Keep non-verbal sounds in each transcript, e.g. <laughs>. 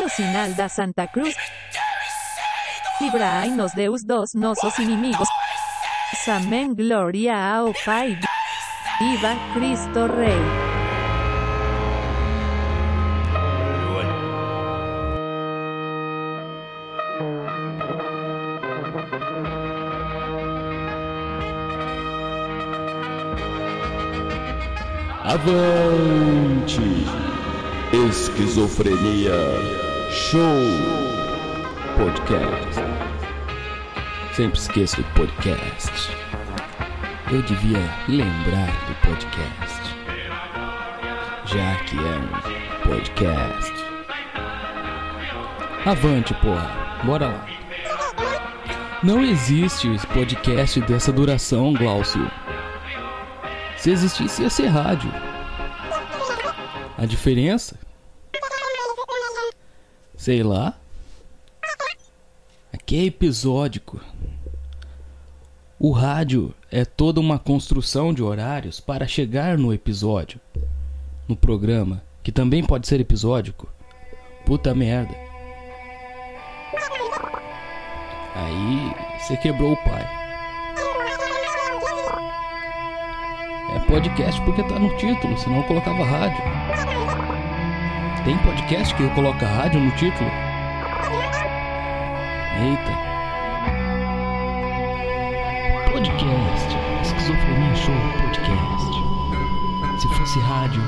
Lucinalda Santa Cruz. Libra nos Deus dos nosos inimigos. Amén, gloria a Opai. Viva Cristo Rey. Avante! Esquizofrenia! Show Podcast. Sempre esqueço do podcast. Eu devia lembrar do podcast. Já que é um podcast. Avante, porra. Bora lá. Não existe podcast dessa duração, Glaucio. Se existisse, ia ser rádio. A diferença? Sei lá. Aqui é episódico. O rádio é toda uma construção de horários para chegar no episódio. No programa, que também pode ser episódico. Puta merda. Aí você quebrou o pai. É podcast porque tá no título, senão eu colocava rádio. Tem podcast que coloca rádio no título? Eita. Podcast. Esquizofrenia Show Podcast. Se fosse rádio,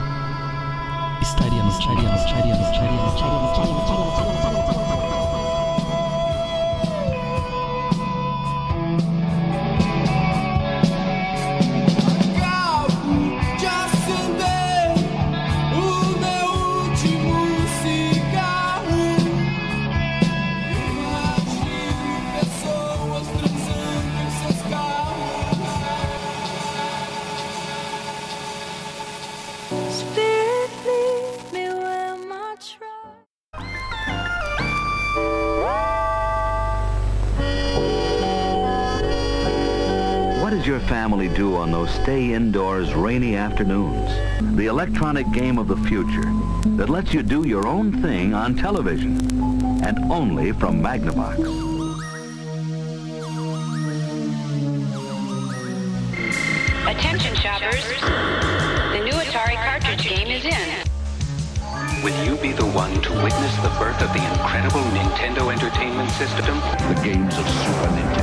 estaríamos, estaríamos, estaríamos, estaríamos, estaríamos, estaríamos, estaríamos, estaríamos. Stay indoors rainy afternoons. The electronic game of the future that lets you do your own thing on television and only from Magnavox. Attention shoppers, the new Atari cartridge game is in. Will you be the one to witness the birth of the incredible Nintendo Entertainment System? The games of Super Nintendo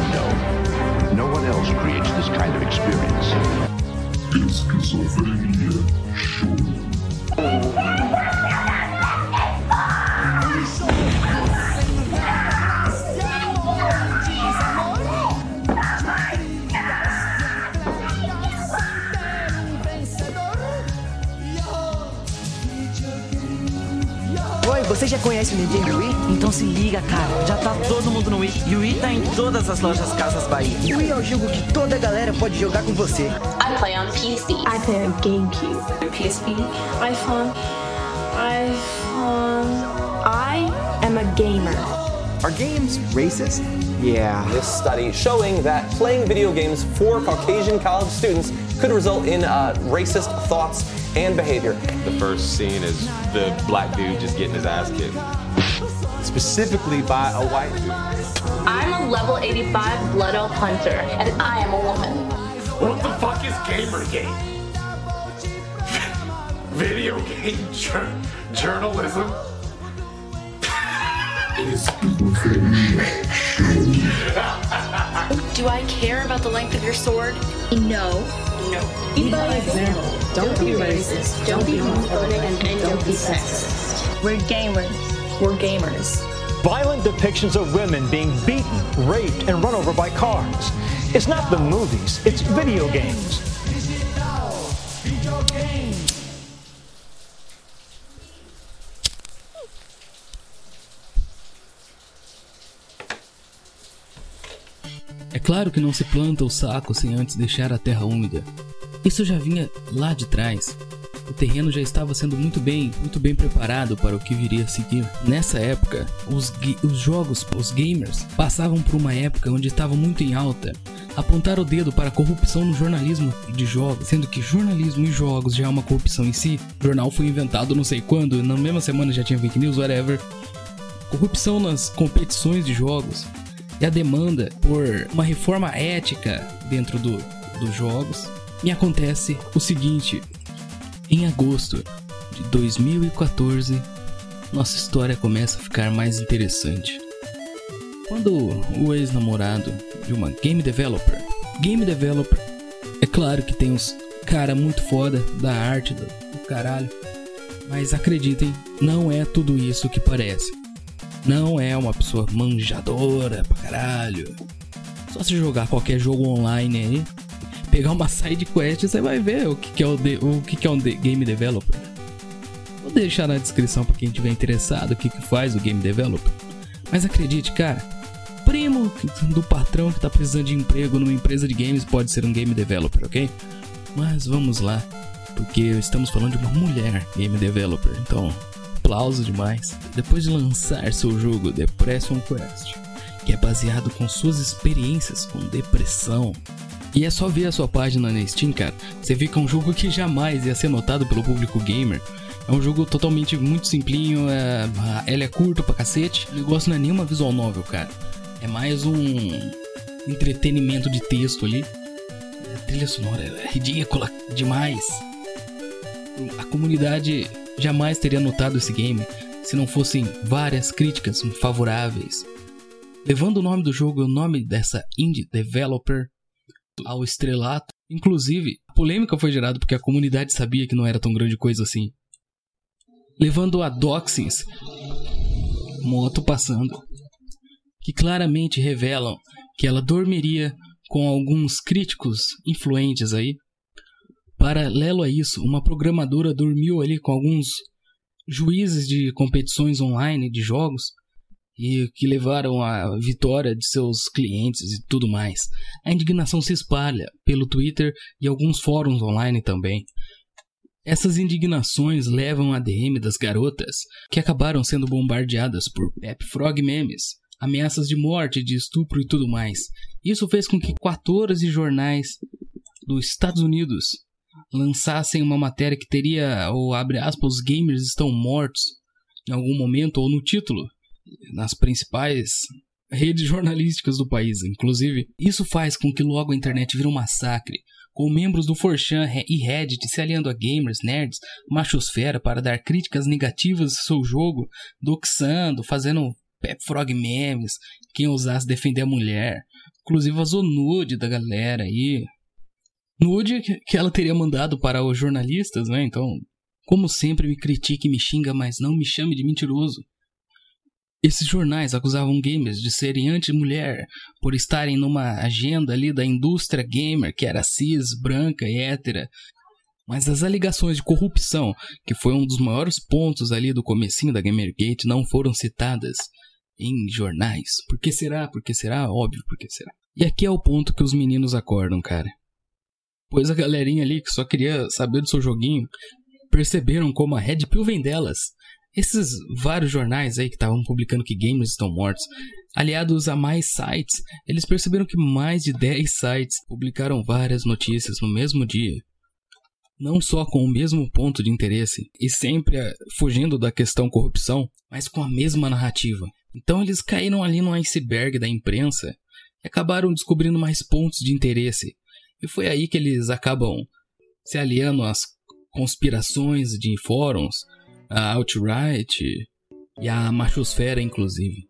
conhece o Nintendo Wii? Então se liga, cara. Já tá todo mundo no Wii. E o Wii tá em todas as lojas Casas Bahia. O Wii é o jogo que toda a galera pode jogar com você. I play on PC. I play on GameCube. PSP. iPhone. iPhone. I am a gamer. Are games racist? Yeah. This study showing that playing video games for Caucasian college students could result in uh, racist thoughts and behavior. The first scene is the black dude just getting his ass kicked. Specifically by a white dude. I'm a level 85 Blood Elf Hunter, and I am a woman. What the fuck is Gamergate? Video game journalism? Do I care about the length of your sword? No. No. Lead by example. Don't be racist. Don't be homophobic. And don't be sexist. We're gamers. We're gamers. Violent depictions of women being beaten, raped, and run over by cars. It's not the movies, it's video games. Claro que não se planta o saco sem antes deixar a terra úmida. Isso já vinha lá de trás. O terreno já estava sendo muito bem, muito bem preparado para o que viria a seguir. Nessa época, os, os jogos, os gamers, passavam por uma época onde estavam muito em alta. Apontar o dedo para a corrupção no jornalismo de jogos, sendo que jornalismo e jogos já é uma corrupção em si. O jornal foi inventado não sei quando, na mesma semana já tinha fake news, whatever. corrupção nas competições de jogos e a demanda por uma reforma ética dentro do, dos jogos, me acontece o seguinte: em agosto de 2014, nossa história começa a ficar mais interessante. Quando o ex-namorado de uma game developer, game developer, é claro que tem uns cara muito foda da arte do, do caralho, mas acreditem, não é tudo isso que parece. Não é uma pessoa manjadora pra caralho. Só se jogar qualquer jogo online aí, pegar uma side quest, você vai ver o que, que é o, de, o que, que é um de, game developer. Vou deixar na descrição para quem tiver interessado o que, que faz o game developer. Mas acredite, cara, primo do patrão que tá precisando de emprego numa empresa de games pode ser um game developer, ok? Mas vamos lá, porque estamos falando de uma mulher game developer, então aplauso demais. Depois de lançar seu jogo Depression Quest, que é baseado com suas experiências com depressão, e é só ver a sua página na Steam, cara, você vê que é um jogo que jamais ia ser notado pelo público gamer. É um jogo totalmente muito simplinho, é... ele é curto pra cacete. O negócio não é nenhuma visual novel, cara. É mais um entretenimento de texto ali. A trilha sonora é ridícula demais. A comunidade jamais teria notado esse game se não fossem várias críticas favoráveis. Levando o nome do jogo e o nome dessa indie developer ao estrelato. Inclusive, a polêmica foi gerada porque a comunidade sabia que não era tão grande coisa assim. Levando a doxings, moto passando, que claramente revelam que ela dormiria com alguns críticos influentes aí. Paralelo a isso, uma programadora dormiu ali com alguns juízes de competições online de jogos e que levaram à vitória de seus clientes e tudo mais. A indignação se espalha pelo Twitter e alguns fóruns online também. Essas indignações levam a DM das garotas, que acabaram sendo bombardeadas por Pep Frog memes, ameaças de morte, de estupro e tudo mais. Isso fez com que 14 jornais dos Estados Unidos lançassem uma matéria que teria, ou abre aspas, os gamers estão mortos em algum momento, ou no título, nas principais redes jornalísticas do país. Inclusive, isso faz com que logo a internet vire um massacre, com membros do Forchan e Reddit se aliando a gamers, nerds, machosfera para dar críticas negativas ao seu jogo, doxando, fazendo Pep Frog memes, quem ousasse defender a mulher. Inclusive vazou nude da galera aí. Nude que ela teria mandado para os jornalistas, né? Então, como sempre, me critique e me xinga, mas não me chame de mentiroso. Esses jornais acusavam gamers de serem anti-mulher por estarem numa agenda ali da indústria gamer que era cis, branca e hétera. Mas as alegações de corrupção, que foi um dos maiores pontos ali do comecinho da Gamergate, não foram citadas em jornais. Por que será? Por que será? Óbvio, por que será? E aqui é o ponto que os meninos acordam, cara. Pois a galerinha ali que só queria saber do seu joguinho perceberam como a Red Pill vem delas esses vários jornais aí que estavam publicando que gamers estão mortos, aliados a mais sites, eles perceberam que mais de 10 sites publicaram várias notícias no mesmo dia. Não só com o mesmo ponto de interesse e sempre eh, fugindo da questão corrupção, mas com a mesma narrativa. Então eles caíram ali no iceberg da imprensa e acabaram descobrindo mais pontos de interesse. E foi aí que eles acabam se aliando às conspirações de fóruns, a Outright e a Machosfera, inclusive.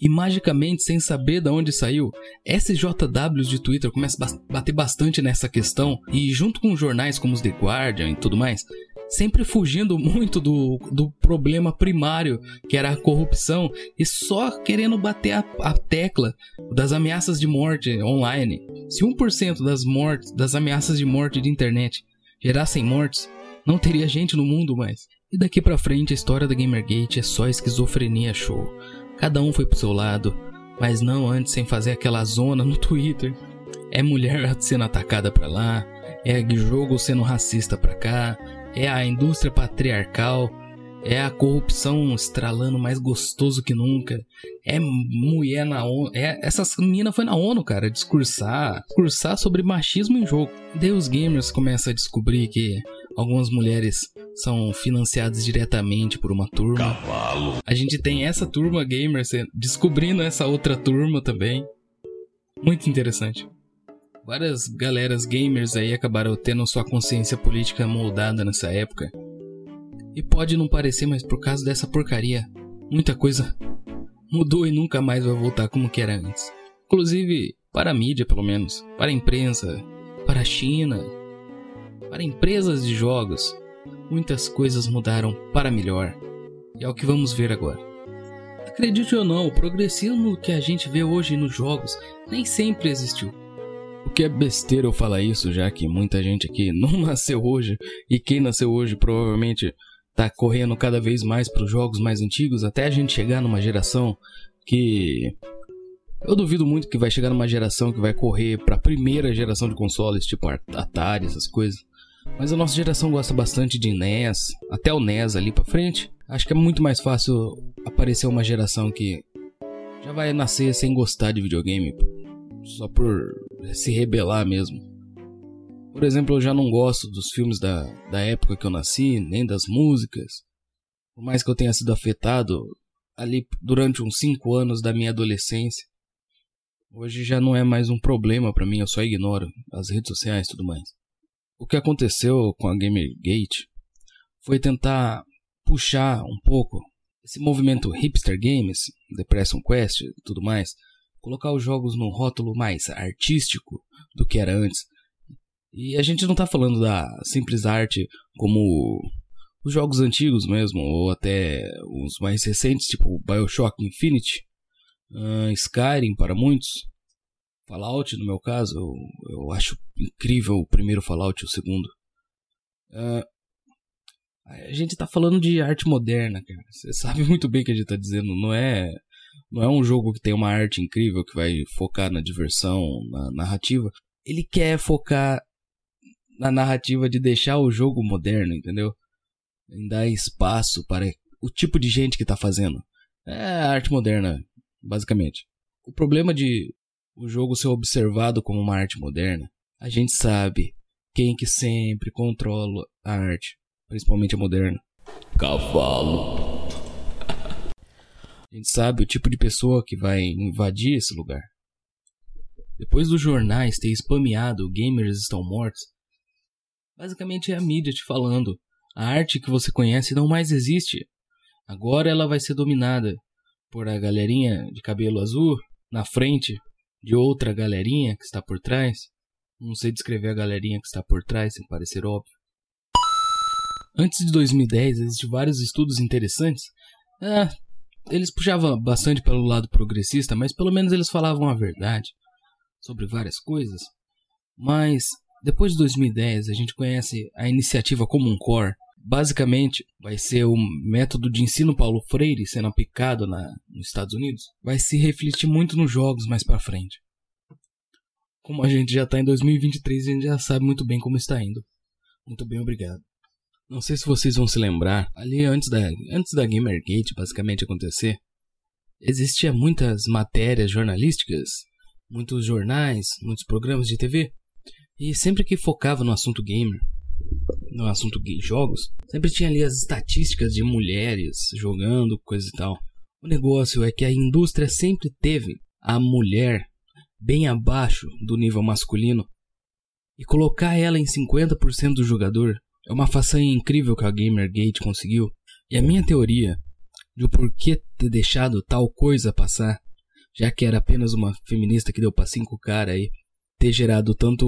E magicamente, sem saber de onde saiu, SJWs de Twitter começam a bater bastante nessa questão e, junto com jornais como os The Guardian e tudo mais, sempre fugindo muito do, do problema primário, que era a corrupção, e só querendo bater a, a tecla das ameaças de morte online. Se 1% das mortes, das ameaças de morte de internet gerassem mortes, não teria gente no mundo mais. E daqui pra frente a história da Gamergate é só esquizofrenia show. Cada um foi pro seu lado, mas não antes sem fazer aquela zona no Twitter. É mulher sendo atacada pra lá, é jogo sendo racista pra cá, é a indústria patriarcal, é a corrupção estralando mais gostoso que nunca. É mulher na ONU. É, essas meninas foi na ONU, cara, discursar, discursar sobre machismo em jogo. Daí os gamers começam a descobrir que algumas mulheres são financiados diretamente por uma turma. Cavalo. A gente tem essa turma gamer descobrindo essa outra turma também. Muito interessante. Várias galeras gamers aí acabaram tendo sua consciência política moldada nessa época. E pode não parecer, mas por causa dessa porcaria, muita coisa mudou e nunca mais vai voltar como era antes. Inclusive, para a mídia, pelo menos, para a imprensa, para a China, para empresas de jogos, muitas coisas mudaram para melhor. E é o que vamos ver agora. Acredite ou não, o progressismo que a gente vê hoje nos jogos nem sempre existiu. O que é besteira eu falar isso, já que muita gente aqui <laughs> não nasceu hoje, e quem nasceu hoje provavelmente tá correndo cada vez mais para os jogos mais antigos, até a gente chegar numa geração que eu duvido muito que vai chegar numa geração que vai correr para a primeira geração de consoles, tipo Atari, essas coisas. Mas a nossa geração gosta bastante de NES, até o NES ali para frente. Acho que é muito mais fácil aparecer uma geração que já vai nascer sem gostar de videogame, só por se rebelar mesmo. Por exemplo, eu já não gosto dos filmes da, da época que eu nasci, nem das músicas. Por mais que eu tenha sido afetado ali durante uns 5 anos da minha adolescência, hoje já não é mais um problema para mim, eu só ignoro as redes sociais e tudo mais. O que aconteceu com a Gamergate foi tentar puxar um pouco esse movimento hipster games, Depression Quest e tudo mais, colocar os jogos num rótulo mais artístico do que era antes. E a gente não está falando da simples arte como os jogos antigos mesmo, ou até os mais recentes, tipo Bioshock Infinite, uh, Skyrim para muitos, Fallout no meu caso, eu, eu acho incrível o primeiro Fallout e o segundo. Uh, a gente tá falando de arte moderna, cara. Você sabe <laughs> muito bem o que a gente tá dizendo. Não é, não é um jogo que tem uma arte incrível que vai focar na diversão, na narrativa. Ele quer focar na narrativa de deixar o jogo moderno, entendeu? Em dar espaço para o tipo de gente que tá fazendo. É arte moderna, basicamente. O problema de o jogo ser observado como uma arte moderna, a gente sabe quem que sempre controla a arte principalmente a moderna. Cavalo. A gente sabe o tipo de pessoa que vai invadir esse lugar. Depois dos jornais ter spameado gamers estão mortos, basicamente é a mídia te falando. A arte que você conhece não mais existe. Agora ela vai ser dominada por a galerinha de cabelo azul na frente de outra galerinha que está por trás. Não sei descrever a galerinha que está por trás sem parecer óbvio. Antes de 2010, existem vários estudos interessantes. É, eles puxavam bastante pelo lado progressista, mas pelo menos eles falavam a verdade sobre várias coisas. Mas depois de 2010, a gente conhece a iniciativa Common Core. Basicamente, vai ser o método de ensino Paulo Freire sendo aplicado na, nos Estados Unidos. Vai se refletir muito nos jogos mais para frente. Como a gente já está em 2023, a gente já sabe muito bem como está indo. Muito bem, obrigado. Não sei se vocês vão se lembrar, ali antes da, antes da Gamergate basicamente acontecer, existia muitas matérias jornalísticas, muitos jornais, muitos programas de TV, e sempre que focava no assunto gamer, no assunto jogos, sempre tinha ali as estatísticas de mulheres jogando, coisa e tal. O negócio é que a indústria sempre teve a mulher bem abaixo do nível masculino e colocar ela em 50% do jogador é uma façanha incrível que a Gamergate conseguiu. E a minha teoria de o porquê ter deixado tal coisa passar, já que era apenas uma feminista que deu para cinco cara aí, ter gerado tanto,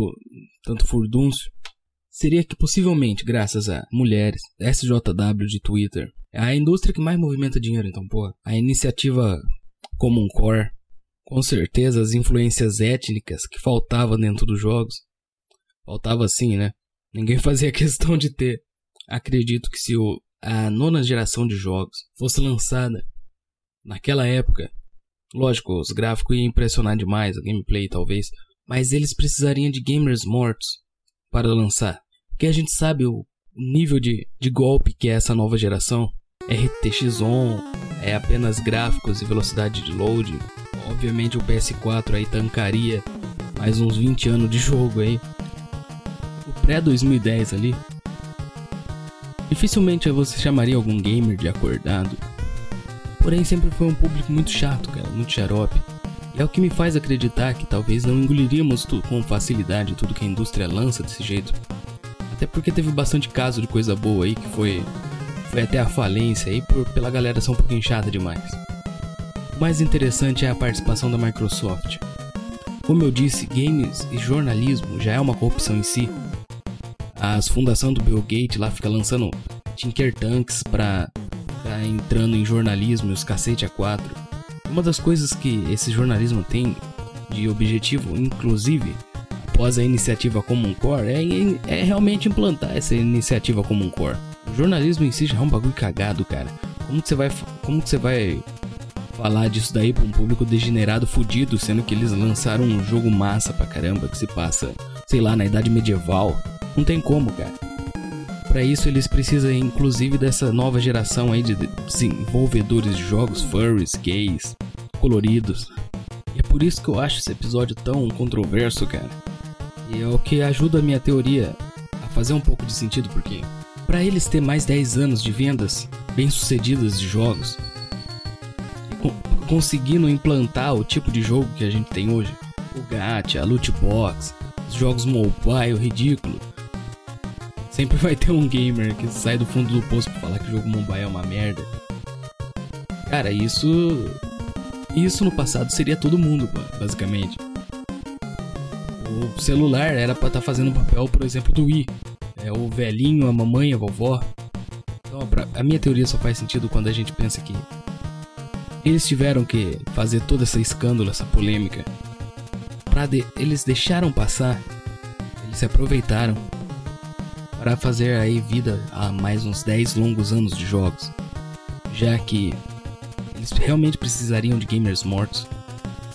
tanto furdúncio, seria que possivelmente, graças a mulheres, SJW de Twitter, é a indústria que mais movimenta dinheiro, então, pô, a iniciativa Common Core, com certeza as influências étnicas que faltavam dentro dos jogos, faltava assim, né? Ninguém fazia <laughs> questão de ter. Acredito que se o, a nona geração de jogos fosse lançada naquela época, lógico, os gráficos iam impressionar demais, a gameplay talvez, mas eles precisariam de gamers mortos para lançar. Porque a gente sabe o nível de, de golpe que é essa nova geração. RTX on, é apenas gráficos e velocidade de load. Obviamente o PS4 aí tancaria mais uns 20 anos de jogo aí pré-2010 ali. Dificilmente você chamaria algum gamer de acordado. Porém, sempre foi um público muito chato, cara, muito xarope. E é o que me faz acreditar que talvez não engoliríamos com facilidade tudo que a indústria lança desse jeito. Até porque teve bastante caso de coisa boa aí que foi, foi até a falência aí por, pela galera ser um pouco inchada demais. O mais interessante é a participação da Microsoft. Como eu disse, games e jornalismo já é uma corrupção em si. As fundação do Bill Gates lá fica lançando Tinker Tanks pra, pra entrando em jornalismo e os cacete a quatro. Uma das coisas que esse jornalismo tem de objetivo, inclusive, após a iniciativa Common Core, é, é realmente implantar essa iniciativa Common Core. O jornalismo em si já é um bagulho cagado, cara. Como que você vai, como que você vai falar disso daí pra um público degenerado fudido, sendo que eles lançaram um jogo massa pra caramba que se passa, sei lá, na idade medieval? Não tem como, cara. Para isso eles precisam inclusive dessa nova geração aí de desenvolvedores de jogos furries, gays, coloridos. E é por isso que eu acho esse episódio tão controverso, cara. E é o que ajuda a minha teoria a fazer um pouco de sentido, porque para eles ter mais 10 anos de vendas bem-sucedidas de jogos, e conseguindo implantar o tipo de jogo que a gente tem hoje, o gacha, a loot box, os jogos mobile ridículo, Sempre vai ter um gamer que sai do fundo do poço pra falar que o jogo mobile é uma merda. Cara, isso. Isso no passado seria todo mundo, basicamente. O celular era pra estar tá fazendo o papel, por exemplo, do Wii. É o velhinho, a mamãe, a vovó. Então, a minha teoria só faz sentido quando a gente pensa que eles tiveram que fazer todo esse escândalo, essa polêmica. Pra de... Eles deixaram passar. Eles se aproveitaram para fazer aí vida a mais uns 10 longos anos de jogos, já que eles realmente precisariam de gamers mortos,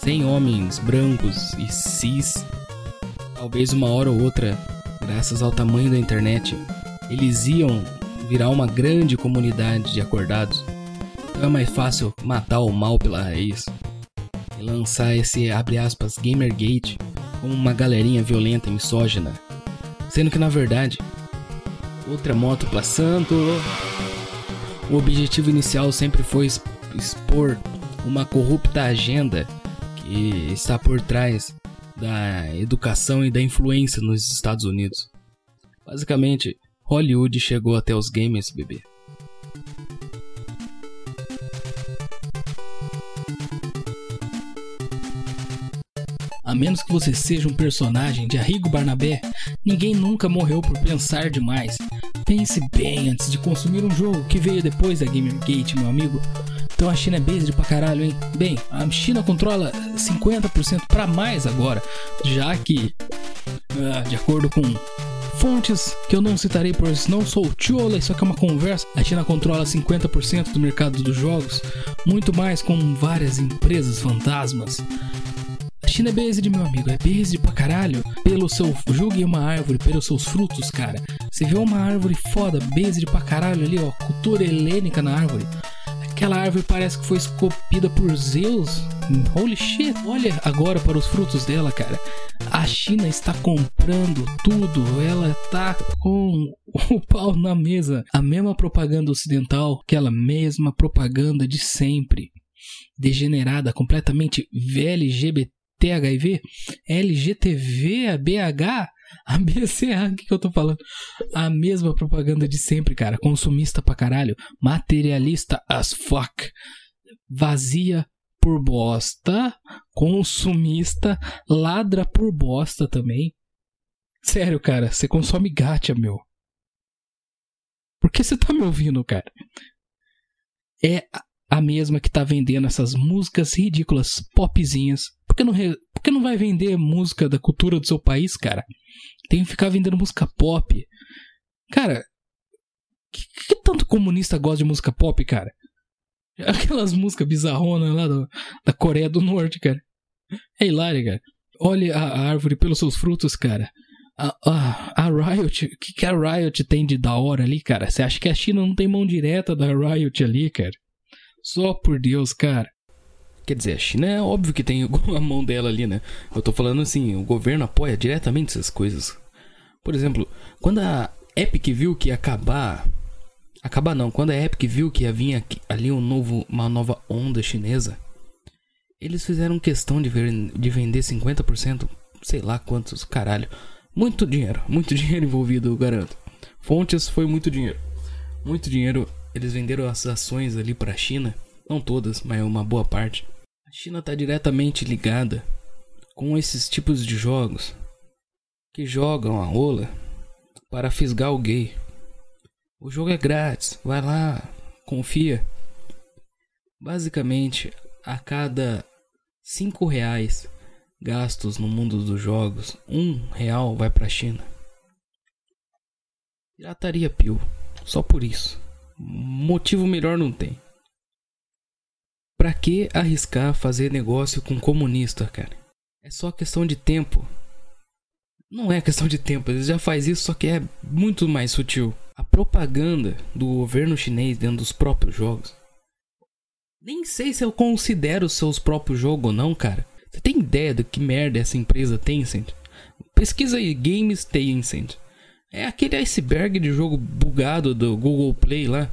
sem homens brancos e cis. Talvez uma hora ou outra, graças ao tamanho da internet, eles iam virar uma grande comunidade de acordados. Então é mais fácil matar o mal pela raiz e lançar esse abre aspas Gamergate como uma galerinha violenta e misógina, sendo que na verdade outra moto passando. O objetivo inicial sempre foi expor uma corrupta agenda que está por trás da educação e da influência nos Estados Unidos. Basicamente, Hollywood chegou até os games, bebê. A menos que você seja um personagem de Arrigo Barnabé, ninguém nunca morreu por pensar demais. Pense bem antes de consumir um jogo que veio depois da Gamergate, meu amigo. Então a China é based pra caralho, hein? Bem, a China controla 50% para mais agora, já que, uh, de acordo com fontes que eu não citarei por não sou tiola, isso aqui é uma conversa. A China controla 50% do mercado dos jogos, muito mais com várias empresas fantasmas. China é based, meu amigo, é based pra caralho. Pelo seu. Julgue uma árvore pelos seus frutos, cara. Você vê uma árvore foda, based pra caralho ali, ó. Cultura helênica na árvore. Aquela árvore parece que foi esculpida por Zeus. Holy shit, olha agora para os frutos dela, cara. A China está comprando tudo, ela tá com o pau na mesa. A mesma propaganda ocidental, aquela mesma propaganda de sempre. Degenerada, completamente VLGBT THIV, LGTV, BH, ABCA, <laughs> o que, que eu tô falando? A mesma propaganda de sempre, cara. Consumista pra caralho. Materialista as fuck. Vazia por bosta. Consumista. Ladra por bosta também. Sério, cara. Você consome gacha, meu. Por que você tá me ouvindo, cara? É a mesma que tá vendendo essas músicas ridículas, popzinhas. Que não, re... Por que não vai vender música da cultura do seu país, cara? Tem que ficar vendendo música pop. Cara, que, que tanto comunista gosta de música pop, cara? <laughs> Aquelas músicas bizarronas lá do, da Coreia do Norte, cara. É hilário, cara. Olhe a árvore pelos seus frutos, cara. A, a, a Riot, o que, que a Riot tem de da hora ali, cara? Você acha que a China não tem mão direta da Riot ali, cara? Só por Deus, cara. Quer dizer, a China é óbvio que tem <laughs> a mão dela ali, né? Eu tô falando assim, o governo apoia diretamente essas coisas. Por exemplo, quando a Epic viu que ia acabar Acabar não, quando a Epic viu que ia vir aqui- ali um novo, uma nova onda chinesa, eles fizeram questão de, ver, de vender 50%, sei lá quantos, caralho. Muito dinheiro, muito <laughs> dinheiro envolvido, eu garanto. Fontes foi muito dinheiro. Muito dinheiro. Eles venderam as ações ali pra China. Não todas, mas uma boa parte. A China tá diretamente ligada com esses tipos de jogos que jogam a rola para fisgar o gay. O jogo é grátis, vai lá, confia. Basicamente, a cada 5 reais gastos no mundo dos jogos, um real vai pra China. Pirataria pio, só por isso. Motivo melhor não tem. Pra que arriscar fazer negócio com comunista, cara? É só questão de tempo. Não é questão de tempo, eles já faz isso, só que é muito mais sutil. A propaganda do governo chinês dentro dos próprios jogos. Nem sei se eu considero seus próprios jogos ou não, cara. Você tem ideia do que merda essa empresa Tencent? Pesquisa aí, Games Tencent. É aquele iceberg de jogo bugado do Google Play lá.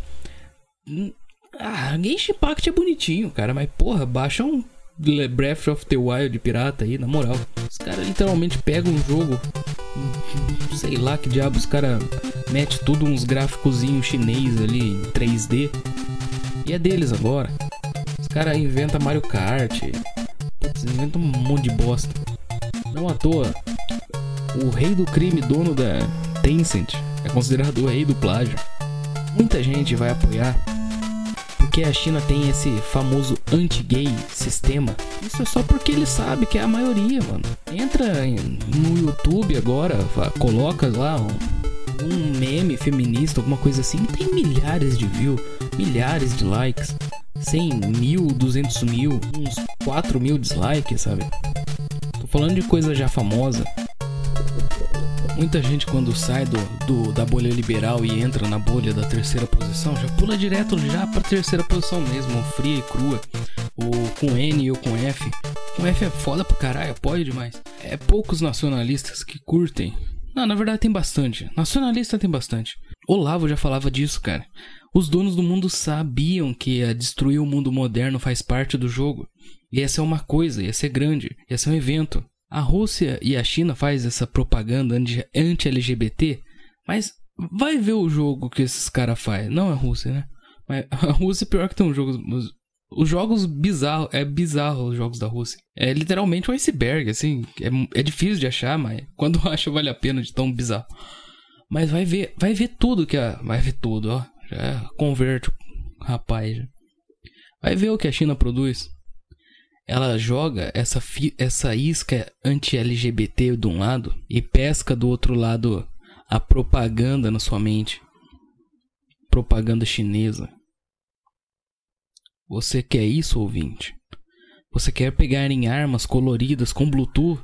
Ah, Genshin Impact é bonitinho, cara, mas porra, baixa um Breath of the Wild pirata aí, na moral. Os caras literalmente pegam um jogo, sei lá que diabo, os caras metem tudo uns gráficozinhos chinês ali em 3D. E é deles agora. Os caras inventam Mario Kart, putz, inventam um monte de bosta. Não à toa, o rei do crime, dono da Tencent, é considerado o rei do plágio. Muita gente vai apoiar porque a China tem esse famoso anti-gay sistema. Isso é só porque ele sabe que é a maioria, mano. Entra no YouTube agora, coloca lá um, um meme feminista, alguma coisa assim, tem milhares de views, milhares de likes, 100 mil, 200 mil, uns 4 mil dislikes, sabe? Tô falando de coisa já famosa. Muita gente quando sai do, do- da bolha liberal e entra na bolha da terceira posição, já pula direto já pra terceira posição mesmo, fria e crua. Ou com N ou com F. Com F é foda pra caralho, pode demais. É poucos nacionalistas que curtem. Não, na verdade tem bastante. Nacionalista tem bastante. Olavo já falava disso, cara. Os donos do mundo sabiam que a destruir o mundo moderno faz parte do jogo. Ia ser uma coisa, ia ser grande, ia ser um evento. A Rússia e a China faz essa propaganda anti- anti-LGBT, mas vai ver o jogo que esses caras fazem. Não a Rússia, né? Mas <laughs> a Rússia pior que tem um jogo. Os, os jogos bizarros, é bizarro os jogos da Rússia. É literalmente um iceberg, assim. É, é difícil de achar, mas <laughs> quando acha vale a pena de tão bizarro. Mas vai ver, vai ver tudo que a. Vai ver tudo, ó. Já converte rapaz. Vai ver o que a China produz. Ela joga essa, essa isca anti-LGBT de um lado e pesca do outro lado a propaganda na sua mente. Propaganda chinesa. Você quer isso, ouvinte? Você quer pegar em armas coloridas com Bluetooth?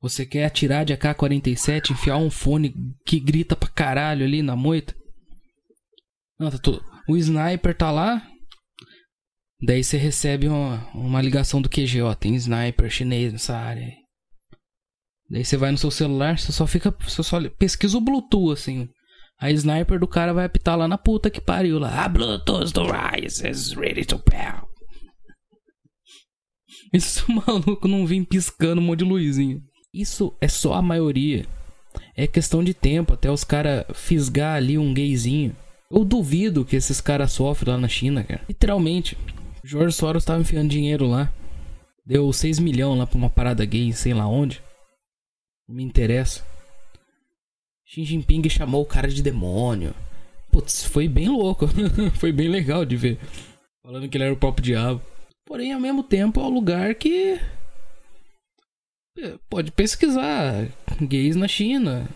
Você quer atirar de AK-47, enfiar um fone que grita pra caralho ali na moita? Não, tá tudo. O sniper tá lá. Daí você recebe uma, uma ligação do QG, ó. Tem sniper chinês nessa área aí. Daí você vai no seu celular, você só fica. Você só pesquisa o Bluetooth, assim. A sniper do cara vai apitar lá na puta que pariu lá. Ah, Bluetooth do Rise is ready to pell. <laughs> Isso <laughs> maluco não vem piscando um monte de luzinha. Isso é só a maioria. É questão de tempo até os caras fisgar ali um gayzinho. Eu duvido que esses caras sofrem lá na China, cara. Literalmente. George Soros tava enfiando dinheiro lá. Deu 6 milhões lá pra uma parada gay, sei lá onde. Não me interessa. Xi Jinping chamou o cara de demônio. Putz, foi bem louco. <laughs> foi bem legal de ver. Falando que ele era o próprio diabo. Porém, ao mesmo tempo, é um lugar que. é, Pode pesquisar gays na China.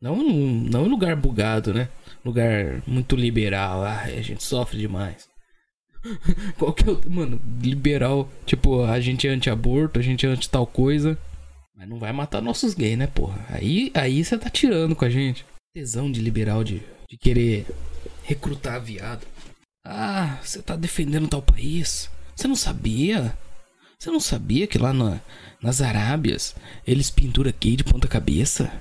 Não, não em lugar bugado, né? Lugar muito liberal. Ah, a gente sofre demais. <laughs> Qual que é o. Mano, liberal. Tipo, a gente é anti-aborto, a gente é anti-tal coisa. Mas não vai matar nossos gays, né, porra? Aí aí você tá tirando com a gente. Tesão de liberal de, de querer recrutar viado. Ah, você tá defendendo tal país? Você não sabia? Você não sabia que lá na, nas Arábias eles pinturam gay de ponta cabeça?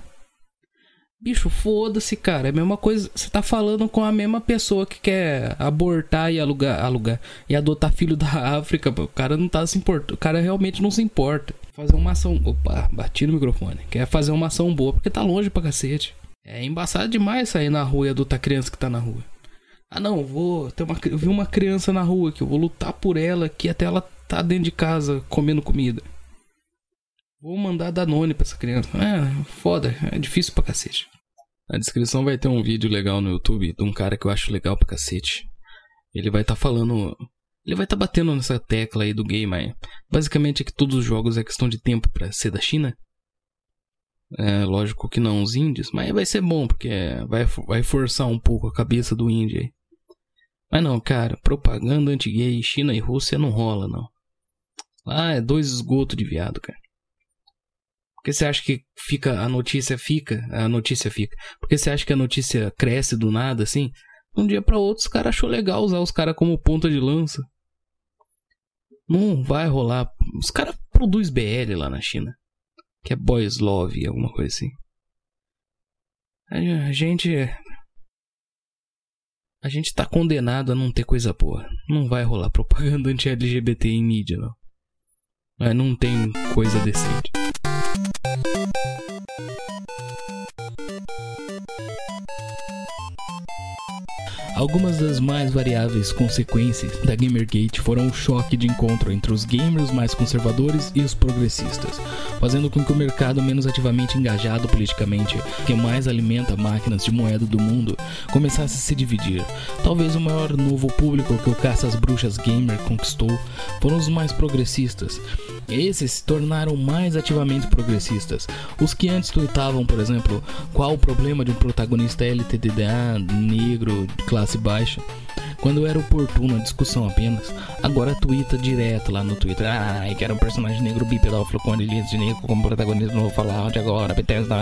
Bicho, foda-se, cara. É a mesma coisa. Você tá falando com a mesma pessoa que quer abortar e alugar, alugar e adotar filho da <laughs> África. O cara não tá se importando. O cara realmente não se importa. Fazer uma ação. Opa, bati no microfone. Quer fazer uma ação boa porque tá longe pra cacete. É embaçado demais sair na rua e adotar criança que tá na rua. Ah, não, vou. Ter uma, eu vi uma criança na rua que eu vou lutar por ela aqui até ela tá dentro de casa comendo comida. Vou mandar Danone pra essa criança. É, foda, é difícil pra cacete. Na descrição vai ter um vídeo legal no YouTube de um cara que eu acho legal pra cacete. Ele vai estar tá falando. Ele vai estar tá batendo nessa tecla aí do game aí. Basicamente é que todos os jogos é questão de tempo para ser da China. É lógico que não os índios, mas vai ser bom, porque vai, vai forçar um pouco a cabeça do índio aí. Mas não, cara, propaganda anti-gay, China e Rússia não rola, não. Lá é dois esgotos de viado, cara. Porque você acha que fica a notícia fica, a notícia fica. Porque você acha que a notícia cresce do nada assim? Um dia para outro os caras achou legal usar os caras como ponta de lança. Não vai rolar. Os caras produzem BL lá na China. Que é Boys Love, alguma coisa assim. A gente. A gente tá condenado a não ter coisa boa. Não vai rolar propaganda <laughs> anti-LGBT em mídia, não. Mas não tem coisa decente. Algumas das mais variáveis consequências da Gamergate foram o choque de encontro entre os gamers mais conservadores e os progressistas, fazendo com que o mercado menos ativamente engajado politicamente, que mais alimenta máquinas de moeda do mundo, começasse a se dividir. Talvez o maior novo público que o Caça às Bruxas Gamer conquistou foram os mais progressistas. Esses se tornaram mais ativamente progressistas. Os que antes tweetavam, por exemplo, qual o problema de um protagonista LTDA negro de classe baixa. Quando era oportuno a discussão apenas, agora twitta direto lá no Twitter. Ai, que era um personagem negro bipedófilo com de negro como protagonista, não vou falar de agora, Bethesda.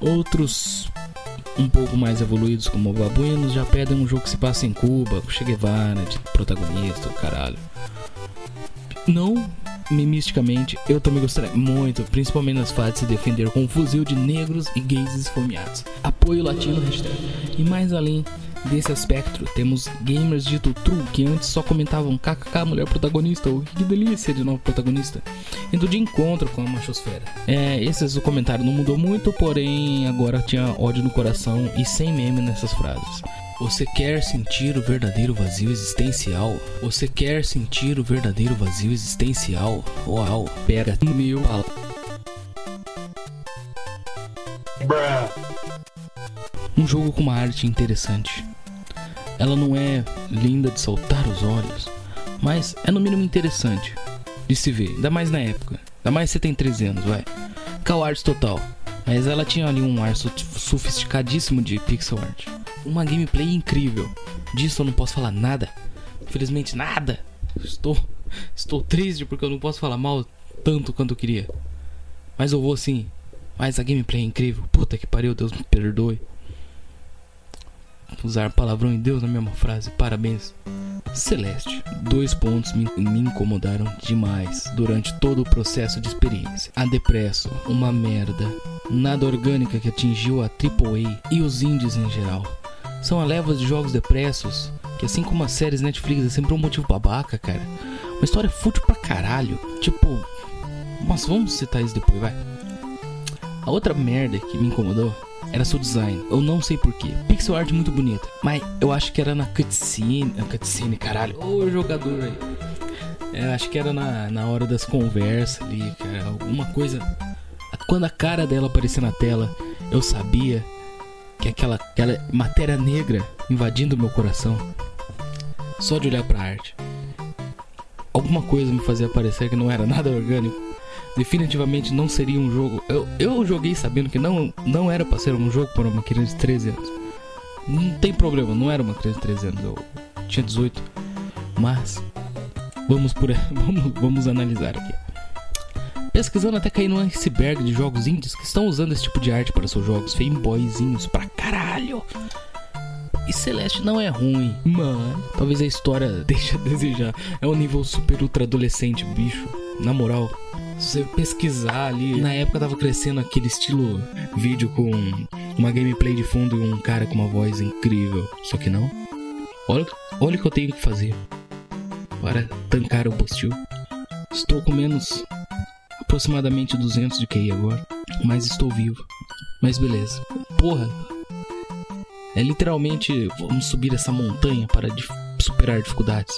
Outros um pouco mais evoluídos como babuínos já pedem um jogo que se passa em Cuba, com Che Guevara de protagonista, caralho. Não mimisticamente, eu também gostaria muito, principalmente nas fases de se defender com um fuzil de negros e gays esfomeados. Apoio latino, hashtag. E mais além desse aspecto, temos gamers dito true que antes só comentavam kkk mulher protagonista ou que delícia de novo protagonista, indo de encontro com a machosfera. É, esses o comentário não mudou muito, porém agora tinha ódio no coração e sem meme nessas frases. Você quer sentir o verdadeiro vazio existencial? Você quer sentir o verdadeiro vazio existencial? Uau, pega mil Um jogo com uma arte interessante. Ela não é linda de saltar os olhos, mas é no mínimo interessante de se ver, ainda mais na época. Ainda mais você tem 13 anos, vai. Cal art total. Mas ela tinha ali um ar sofisticadíssimo de pixel art uma gameplay incrível. Disso eu não posso falar nada. Infelizmente, nada. Estou, estou triste porque eu não posso falar mal tanto quanto eu queria. Mas eu vou sim. Mas a gameplay é incrível. Puta que pariu, Deus me perdoe. Usar palavrão em Deus na mesma frase. Parabéns. Celeste. Dois pontos me, me, incomodaram demais durante todo o processo de experiência. A Depresso, uma merda. Nada orgânica que atingiu a AAA e os indies em geral. São a de jogos depressos, que assim como as séries Netflix é sempre um motivo babaca, cara. Uma história fútil pra caralho. Tipo. Mas vamos citar isso depois, vai. A outra merda que me incomodou era seu design. Eu não sei porquê. Pixel art muito bonita. Mas eu acho que era na cutscene. Na cutscene, caralho. Ô jogador aí. É, acho que era na, na hora das conversas ali, cara. Alguma coisa. Quando a cara dela aparecia na tela, eu sabia que aquela, aquela matéria negra invadindo meu coração. Só de olhar pra arte. Alguma coisa me fazia parecer que não era nada orgânico. Definitivamente não seria um jogo. Eu, eu joguei sabendo que não, não era pra ser um jogo para uma criança de 13 anos. Não tem problema, não era uma criança de 13 anos. Eu tinha 18. Mas. Vamos por <laughs> vamos, vamos analisar aqui pesquisando até cair no iceberg de jogos indies que estão usando esse tipo de arte para seus jogos fanboyzinhos pra caralho. E Celeste não é ruim, mas talvez a história <laughs> deixe a desejar. É um nível super ultra adolescente, bicho. Na moral, Se você pesquisar ali, na época tava crescendo aquele estilo vídeo com uma gameplay de fundo e um cara com uma voz incrível. Só que não. Olha, olha o que eu tenho que fazer para tancar o Bostil. Estou com menos aproximadamente 200 de QI agora, mas estou vivo. Mas beleza. Porra. É literalmente vamos subir essa montanha para superar dificuldades.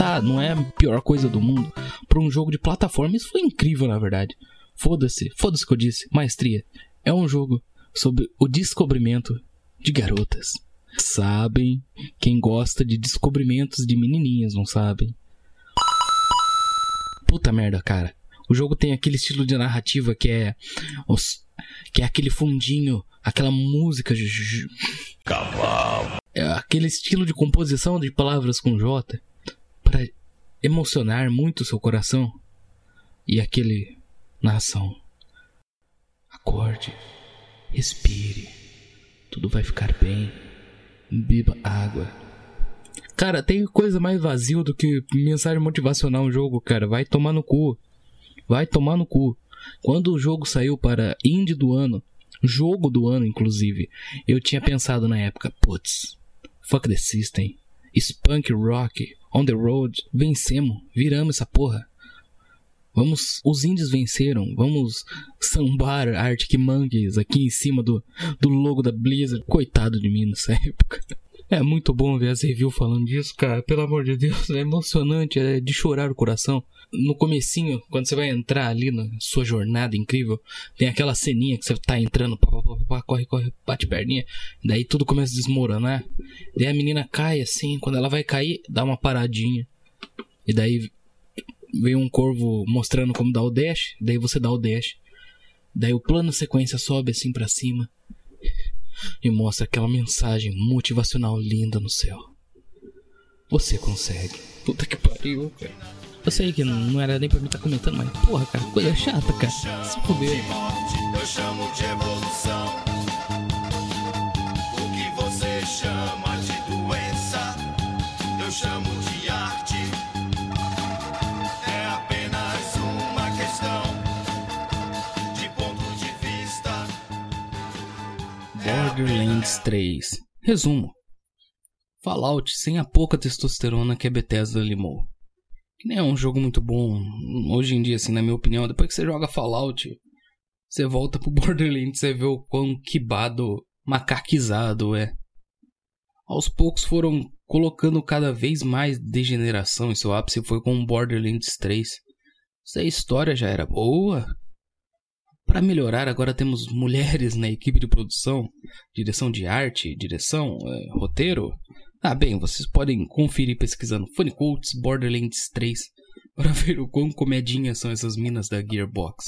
Tá, não é a pior coisa do mundo. Para um jogo de plataforma, isso foi incrível, na verdade. Foda-se, foda-se que eu disse. Maestria. É um jogo sobre o descobrimento de garotas. Sabem quem gosta de descobrimentos de menininhas, não sabem? Puta merda, cara. O jogo tem aquele estilo de narrativa que é. Os, que é aquele fundinho, aquela música. Cavalo. É aquele estilo de composição de palavras com J para emocionar muito seu coração. E aquele narração. Acorde, respire, tudo vai ficar bem. Beba água. Cara, tem coisa mais vazio do que mensagem motivacional no jogo, cara. Vai tomar no cu. Vai tomar no cu. Quando o jogo saiu para indie do ano, jogo do ano inclusive, eu tinha pensado na época, putz, fuck the system, spunk rock, on the road, vencemos, viramos essa porra. Vamos, os índios venceram. Vamos sambar Arctic Monkeys aqui em cima do, do logo da Blizzard. Coitado de mim nessa <laughs> época. É muito bom ver as reviews falando disso, cara. Pelo amor de Deus, é emocionante, é de chorar o coração. No comecinho, quando você vai entrar ali na sua jornada incrível, tem aquela ceninha que você tá entrando, pá, pá, pá, pá, corre, corre, bate perninha, daí tudo começa a desmoronar. Daí a menina cai assim, quando ela vai cair, dá uma paradinha. E daí vem um corvo mostrando como dar o dash, daí você dá o dash. Daí o plano sequência sobe assim para cima e mostra aquela mensagem motivacional linda no céu. Você consegue. Puta que pariu, cara. Eu sei que não era nem pra mim estar tá comentando, mas porra, cara, coisa chata, cara. Se fuder. Eu chamo de evolução. O que você chama de doença, eu chamo de arte. É apenas uma questão de ponto de vista. Borderlands 3. Resumo. Fallout sem a pouca testosterona que a Bethesda limou que nem é um jogo muito bom hoje em dia, assim, na minha opinião. Depois que você joga Fallout, você volta pro <laughs> Borderlands, você vê o quão quibado, macaquizado é. Aos poucos foram colocando cada vez mais degeneração em seu ápice foi com Borderlands 3. Se a história já era boa, para melhorar, agora temos mulheres na equipe de produção, direção de arte, direção, é, roteiro, ah, bem, vocês podem conferir pesquisando Funny Borderlands 3 para <laughs> ver o quão comedinhas são essas minas da Gearbox.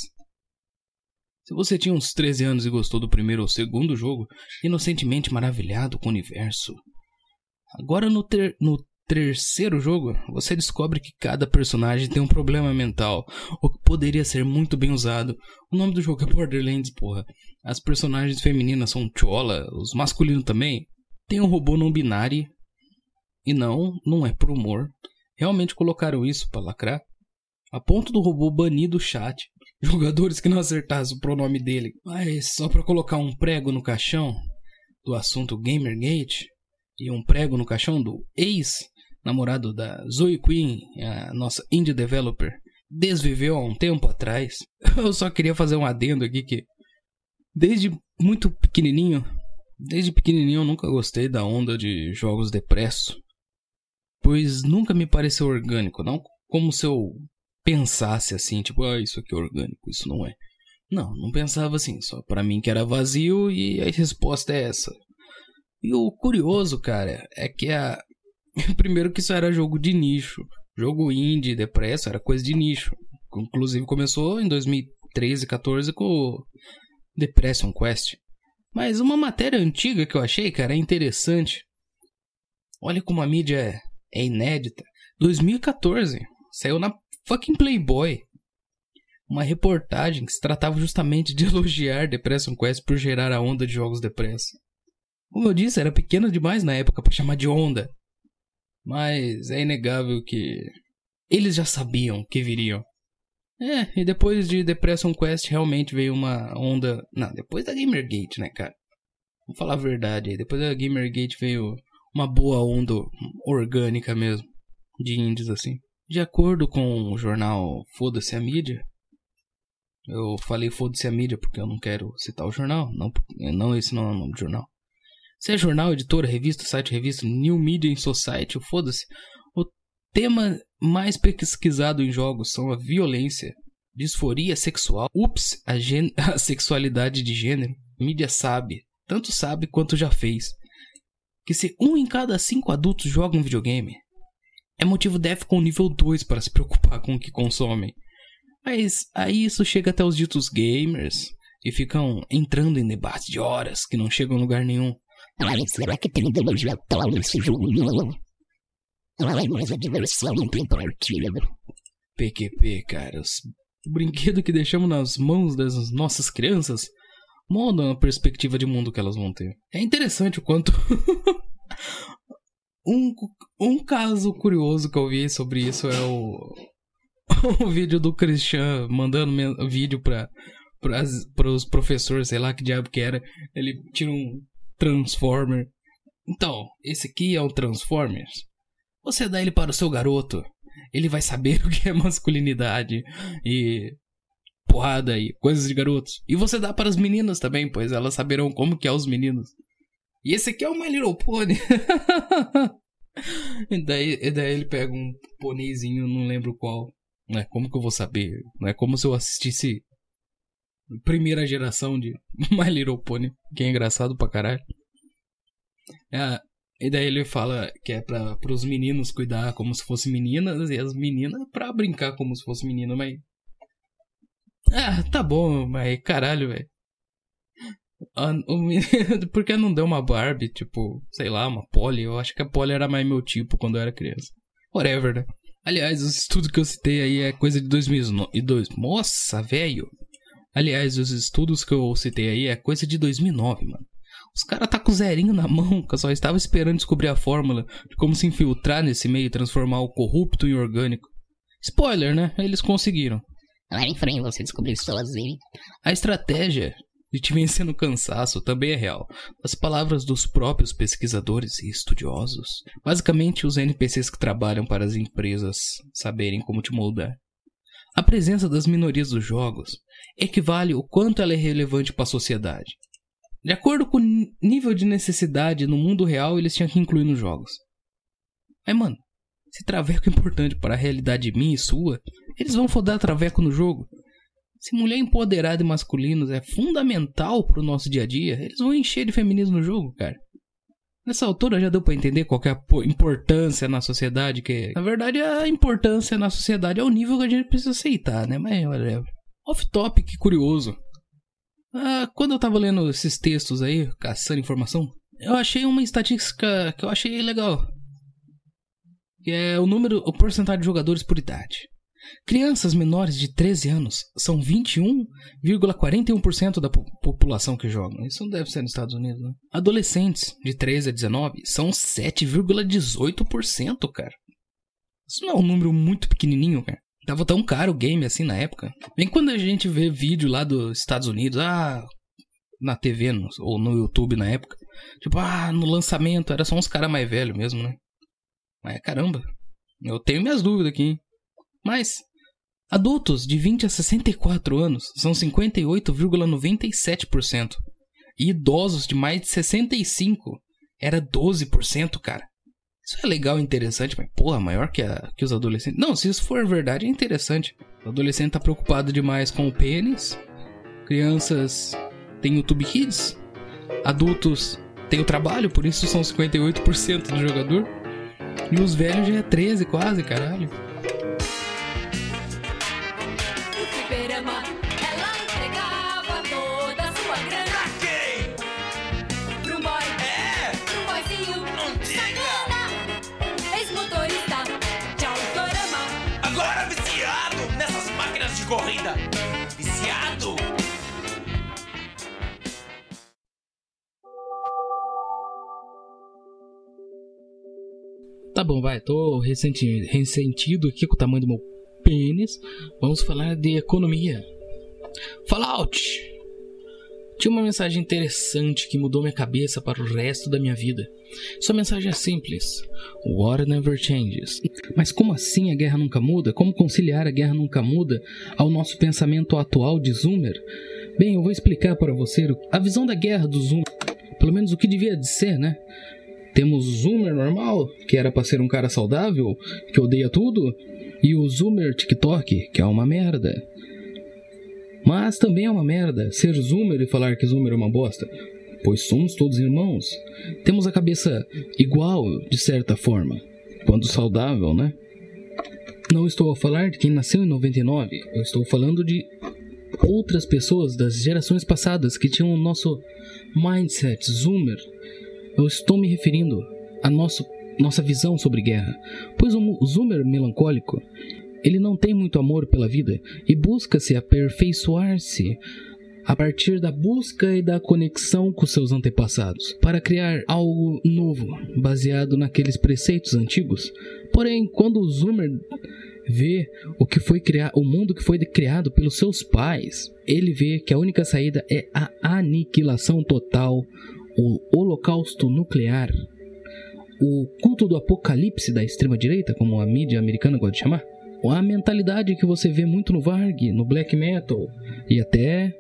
Se você tinha uns 13 anos e gostou do primeiro ou segundo jogo, inocentemente maravilhado com o universo, agora no, ter no terceiro jogo, você descobre que cada personagem tem um problema mental, o que poderia ser muito bem usado. O nome do jogo é Borderlands, porra. As personagens femininas são chola, os masculinos também. Tem um robô não binário e não, não é por humor. Realmente colocaram isso para lacrar. A ponto do robô banir do chat <laughs> jogadores que não acertassem o pronome dele. Mas só para colocar um prego no caixão do assunto Gamergate e um prego no caixão do ex-namorado da Zoe Queen, a nossa indie developer, desviveu há um tempo atrás. <laughs> Eu só queria fazer um adendo aqui que desde muito pequenininho, desde pequenininho eu nunca gostei da onda de jogos depresso pois nunca me pareceu orgânico, não como se eu pensasse assim, tipo, ah, isso aqui é orgânico, isso não é. Não, não pensava assim, só para mim que era vazio e a resposta é essa. E o curioso, cara, é que a <laughs> primeiro que isso era jogo de nicho, jogo indie, depresso, era coisa de nicho. Inclusive começou em 2013, 14 com Depression Quest. Mas uma matéria antiga que eu achei, cara, é interessante. Olha como a mídia é é inédita. 2014, saiu na fucking Playboy. Uma reportagem que se tratava justamente de <laughs> elogiar Depression Quest por gerar a onda de jogos depressa. Como eu disse, era pequena demais na época para chamar de onda. Mas é inegável que eles já sabiam que viriam. É, e depois de Depression Quest realmente veio uma onda. Não, depois da Gamergate, né, cara? Vou falar a verdade aí. Depois da Gamergate veio uma boa onda orgânica mesmo. De indies assim. De acordo com o jornal Foda-se a Mídia. Eu falei foda-se a mídia porque eu não quero citar o jornal. Não, não esse não é o nome do jornal. Se é jornal, editora, revista, site, revista, New Media in Society, foda-se. O tema mais pesquisado em jogos são a violência, disforia sexual, ups, a, <laughs> a sexualidade de gênero. A mídia sabe, tanto sabe quanto já fez, que se um em cada cinco adultos jogam videogame, é motivo com nível 2 para se preocupar com o que consomem. Mas aí isso chega até os ditos gamers e ficam entrando em debates de horas que não chegam a lugar nenhum. Ai, será que tem ideologia atual nesse jogo? Ai, mas a diversão não tem partido. PQP, cara. O brinquedo que deixamos nas mãos das nossas crianças moldam a perspectiva de mundo que elas vão ter. É interessante o quanto. <laughs> um, um caso curioso que eu vi sobre isso é o. <laughs> o vídeo do Christian mandando vídeo pra, para os professores, sei lá que diabo que era. Ele tira um Transformer. Então, esse aqui é um Transformers. Você dá ele para o seu garoto, ele vai saber <laughs> o que é masculinidade e porrada e coisas de garotos. E você dá para as meninas também, pois elas saberão como que é os meninos. E esse aqui é o My Little Pony. <laughs> e, daí, e daí ele pega um pôneizinho, não lembro qual. Não é como que eu vou saber? Não é como se eu assistisse primeira geração de <laughs> My Little Pony, que é engraçado pra caralho. É, e daí ele fala que é pra, pros meninos cuidar como se fossem meninas e as meninas pra brincar como se fosse menino, mas. Ah, tá bom, mas caralho, velho. <laughs> Por que não deu uma Barbie, tipo, sei lá, uma Polly? Eu acho que a Polly era mais meu tipo quando eu era criança. Whatever, né? Aliás, os estudos que eu citei aí é coisa de 2002. Nossa, velho. Aliás, os estudos que eu citei aí é coisa de 2009, mano. Os caras tá com o zerinho na mão, só estava esperando descobrir a fórmula de como se infiltrar nesse meio e transformar o corrupto em orgânico. Spoiler, né? Eles conseguiram. Lá em frente você descobriu sozinho. A estratégia de te vencer no cansaço também é real. As palavras dos próprios pesquisadores e estudiosos. Basicamente, os NPCs que trabalham para as empresas saberem como te moldar. A presença das minorias dos jogos equivale o quanto ela é relevante para a sociedade. De acordo com o nível de necessidade no mundo real, eles tinham que incluir nos jogos. Mas, mano, se traveco é importante para a realidade minha e sua, eles vão fodar traveco no jogo. Se mulher empoderada e masculinos é fundamental pro nosso dia a dia, eles vão encher de feminismo no jogo, cara. Nessa altura já deu para entender qual é a importância na sociedade, que na verdade a importância na sociedade é o nível que a gente precisa aceitar, né? Mas olha, off topic curioso. Ah, quando eu tava lendo esses textos aí, caçando informação, eu achei uma estatística que eu achei legal. É o número, o porcentagem de jogadores por idade. Crianças menores de 13 anos são 21,41% da população que joga. Isso não deve ser nos Estados Unidos, né? Adolescentes de 13 a 19 são 7,18%, cara. Isso não é um número muito pequenininho, cara. Tava tão caro o game assim na época. Bem quando a gente vê vídeo lá dos Estados Unidos, ah, na TV ou no YouTube na época. Tipo, ah, no lançamento era só uns caras mais velhos mesmo, né? Mas caramba, eu tenho minhas dúvidas aqui. Hein? Mas adultos de 20 a 64 anos são 58,97%. E idosos de mais de 65 era 12%, cara. Isso é legal e interessante, mas porra, maior que, a, que os adolescentes. Não, se isso for verdade, é interessante. O adolescente tá preocupado demais com o pênis. Crianças têm YouTube Kids. Adultos têm o trabalho, por isso são 58% do jogador. E os velhos já é 13 quase, caralho. Tá bom, vai. Tô ressentido, aqui com o tamanho do meu pênis, vamos falar de economia. Fallout! Tinha uma mensagem interessante que mudou minha cabeça para o resto da minha vida. Sua mensagem é simples: War never changes. Mas como assim a guerra nunca muda? Como conciliar a guerra nunca muda ao nosso pensamento atual de Zoomer? Bem, eu vou explicar para você a visão da guerra do Zoomer. Pelo menos o que devia de ser, né? Temos o Zoomer normal, que era para ser um cara saudável, que odeia tudo, e o Zoomer TikTok, que é uma merda. Mas também é uma merda ser Zoomer e falar que Zoomer é uma bosta, pois somos todos irmãos. Temos a cabeça igual, de certa forma, quando saudável, né? Não estou a falar de quem nasceu em 99, eu estou falando de outras pessoas das gerações passadas que tinham o nosso mindset Zoomer. Eu estou me referindo à nossa visão sobre guerra, pois o Zoomer melancólico ele não tem muito amor pela vida e busca se aperfeiçoar-se a partir da busca e da conexão com seus antepassados, para criar algo novo, baseado naqueles preceitos antigos. Porém, quando o Zoomer vê o que foi criado, o mundo que foi criado pelos seus pais, ele vê que a única saída é a aniquilação total, o holocausto nuclear, o culto do apocalipse da extrema direita, como a mídia americana gosta de chamar a mentalidade que você vê muito no Varg, no black metal e até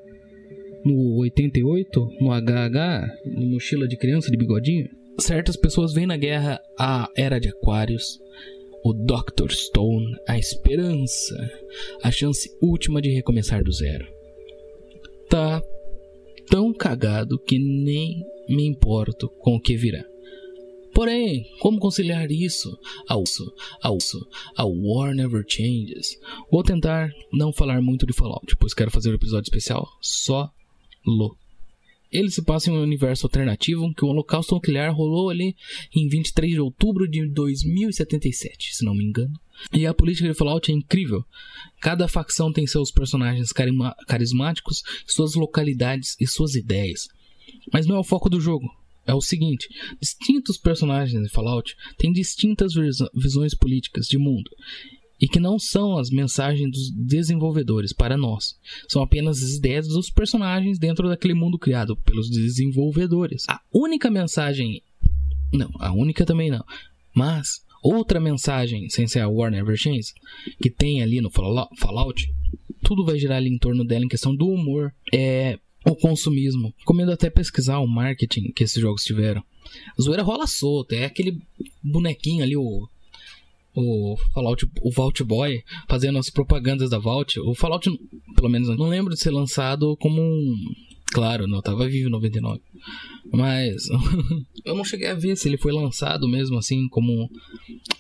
no 88, no HH, no mochila de criança de bigodinho. Certas pessoas veem na guerra a Era de Aquários, o Dr. Stone, a esperança, a chance última de recomeçar do zero. Tá tão cagado que nem me importo com o que virá. Porém, como conciliar isso ao, ao, ao War Never Changes? Vou tentar não falar muito de Fallout, pois quero fazer um episódio especial só lo. Ele se passa em um universo alternativo que o holocausto nuclear rolou ali em 23 de outubro de 2077, se não me engano. E a política de Fallout é incrível. Cada facção tem seus personagens carismáticos, suas localidades e suas ideias. Mas não é o foco do jogo é o seguinte: distintos personagens de Fallout têm distintas visões políticas de mundo e que não são as mensagens dos desenvolvedores para nós. São apenas as ideias dos personagens dentro daquele mundo criado pelos desenvolvedores. A única mensagem. Não, a única também não. Mas outra mensagem, sem ser a Warner Evershanes, que tem ali no Fallout, tudo vai girar ali em torno dela em questão do humor. É o consumismo. Recomendo até pesquisar o marketing que esses jogos tiveram. A zoeira rola solta, é aquele bonequinho ali, o. O Fallout, o Vault Boy, fazendo as propagandas da Vault. O Fallout, pelo menos, não lembro de ser lançado como um. Claro, não tava vivo em 99. Mas <laughs> eu não cheguei a ver se ele foi lançado mesmo assim como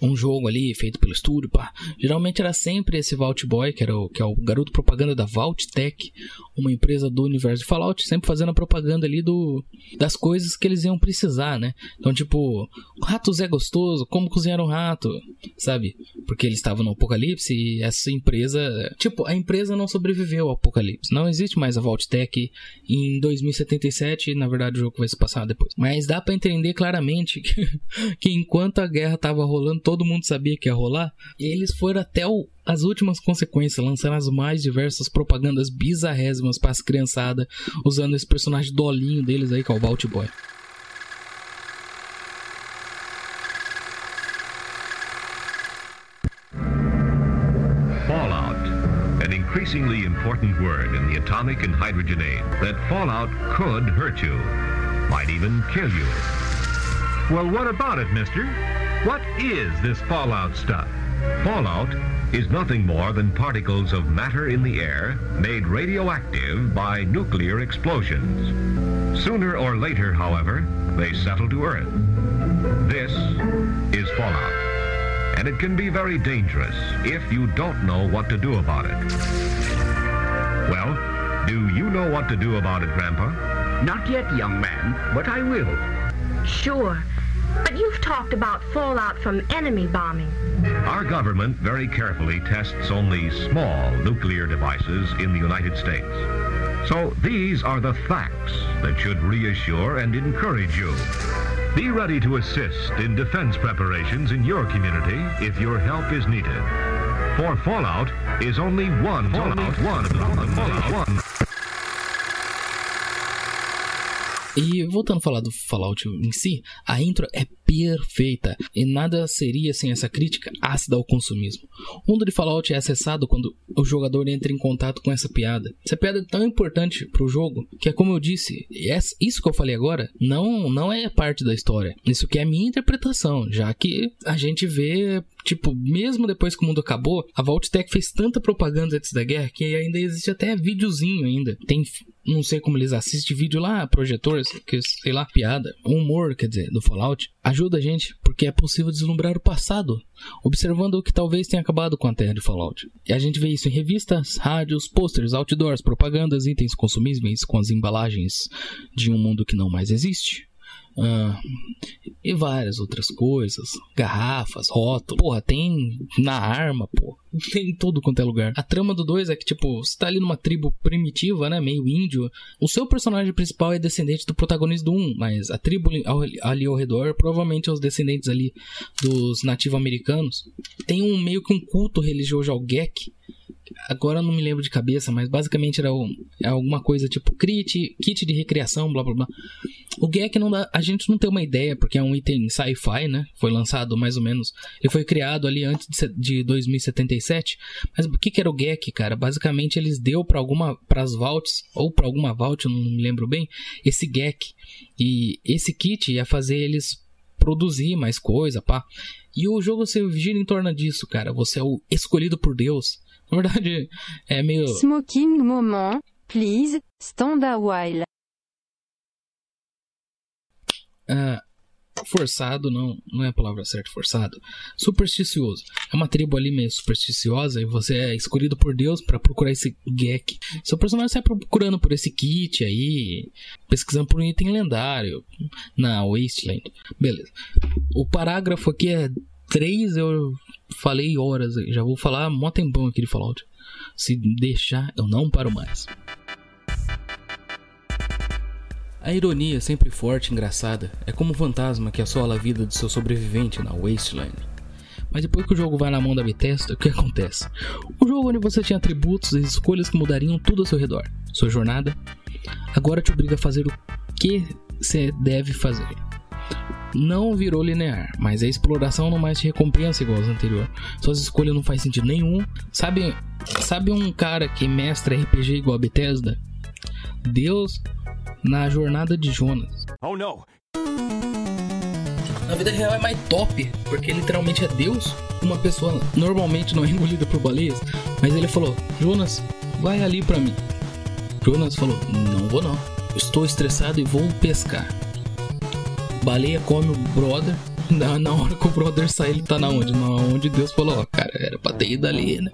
um jogo ali feito pelo estúdio, pá. Geralmente era sempre esse Vault Boy, que era o, que é o garoto propaganda da Vault Tech, uma empresa do universo de Fallout, sempre fazendo a propaganda ali do das coisas que eles iam precisar, né? Então, tipo, o rato Zé gostoso, como cozinhar um rato, sabe? Porque eles estavam no apocalipse e essa empresa, tipo, a empresa não sobreviveu ao apocalipse. Não existe mais a Vault Tech em 2077, na verdade o jogo vai se passar depois. Mas dá para entender claramente que, <laughs> que enquanto a guerra tava rolando, todo mundo sabia que ia rolar, e eles foram até o, as últimas consequências, lançando as mais diversas propagandas bizarrésimas para as criançadas, usando esse personagem dolinho deles aí, que é o Vault Boy. Increasingly important word in the atomic and hydrogen age. That fallout could hurt you, might even kill you. Well, what about it, mister? What is this fallout stuff? Fallout is nothing more than particles of matter in the air made radioactive by nuclear explosions. Sooner or later, however, they settle to Earth. This is fallout. And it can be very dangerous if you don't know what to do about it. Well, do you know what to do about it, Grandpa? Not yet, young man, but I will. Sure. But you've talked about fallout from enemy bombing. Our government very carefully tests only small nuclear devices in the United States. So these are the facts that should reassure and encourage you. Be ready to assist in defense preparations in your community if your help is needed. For Fallout is only one Fallout, one, Fallout, one. E voltando a falar do Fallout em si, a intro é perfeita e nada seria sem essa crítica ácida ao consumismo. O mundo de Fallout é acessado quando o jogador entra em contato com essa piada. Essa piada é tão importante para o jogo que é como eu disse, isso que eu falei agora não não é parte da história. Isso que é minha interpretação, já que a gente vê tipo, mesmo depois que o mundo acabou, a Vault-Tec fez tanta propaganda antes da guerra que ainda existe até videozinho ainda. Tem não sei como eles assistem vídeo lá, projetor, que sei lá, piada, humor, quer dizer, do Fallout, ajuda a gente porque é possível deslumbrar o passado, observando o que talvez tenha acabado com a terra de Fallout. E a gente vê isso em revistas, rádios, posters, outdoors, propagandas, itens consumíveis com as embalagens de um mundo que não mais existe. Uh, e várias outras coisas. Garrafas, rótulos. Porra, tem na arma, pô. <laughs> Tem em todo quanto é lugar. A trama do 2 é que, tipo, você tá ali numa tribo primitiva, né? Meio índio. O seu personagem principal é descendente do protagonista do 1, um, mas a tribo ali ao redor provavelmente é os descendentes ali dos nativo-americanos. Tem um meio que um culto religioso ao Gek Agora não me lembro de cabeça, mas basicamente era um, é alguma coisa tipo kit, kit de recriação, blá blá blá. O Gek não dá, a gente não tem uma ideia, porque é um item sci-fi, né? Foi lançado mais ou menos. Ele foi criado ali antes de, 2077. Mas o que, que era o Gek, cara? Basicamente eles deu para alguma para as vaults ou para alguma vault, não me lembro bem, esse Gek. E esse kit ia fazer eles produzir mais coisa, pá. E o jogo se gira em torno disso, cara. Você é o escolhido por Deus. Na verdade, é meio. Smoking moment, please, stand a while. Uh, forçado não, não é a palavra certa, forçado. Supersticioso. É uma tribo ali meio supersticiosa e você é escolhido por Deus para procurar esse Gek. Seu personagem sai procurando por esse kit aí, pesquisando por um item lendário na Wasteland. Beleza. O parágrafo aqui é 3, eu falei horas, já vou falar mó tempão aqui de Fallout. Se deixar, eu não paro mais. A ironia, sempre forte e engraçada, é como um fantasma que assola a vida de seu sobrevivente na Wasteland. Mas depois que o jogo vai na mão da Bethesda, o que acontece? O jogo onde você tinha atributos e escolhas que mudariam tudo ao seu redor, sua jornada, agora te obriga a fazer o que você deve fazer não virou linear, mas a exploração não mais te recompensa igual aos anteriores. Suas escolhas não faz sentido nenhum. Sabe, sabe um cara que mestra RPG igual a Bethesda? Deus na jornada de Jonas. Oh não. Na vida real é mais top, porque literalmente é Deus. Uma pessoa normalmente não é engolida por baleias, mas ele falou: "Jonas, vai ali para mim". Jonas falou: "Não vou não. Estou estressado e vou pescar". Baleia come o brother. <laughs> Na, na hora que o brother sai, ele tá na onde? Na onde Deus falou, ó, cara, era pra ter ido ali, né?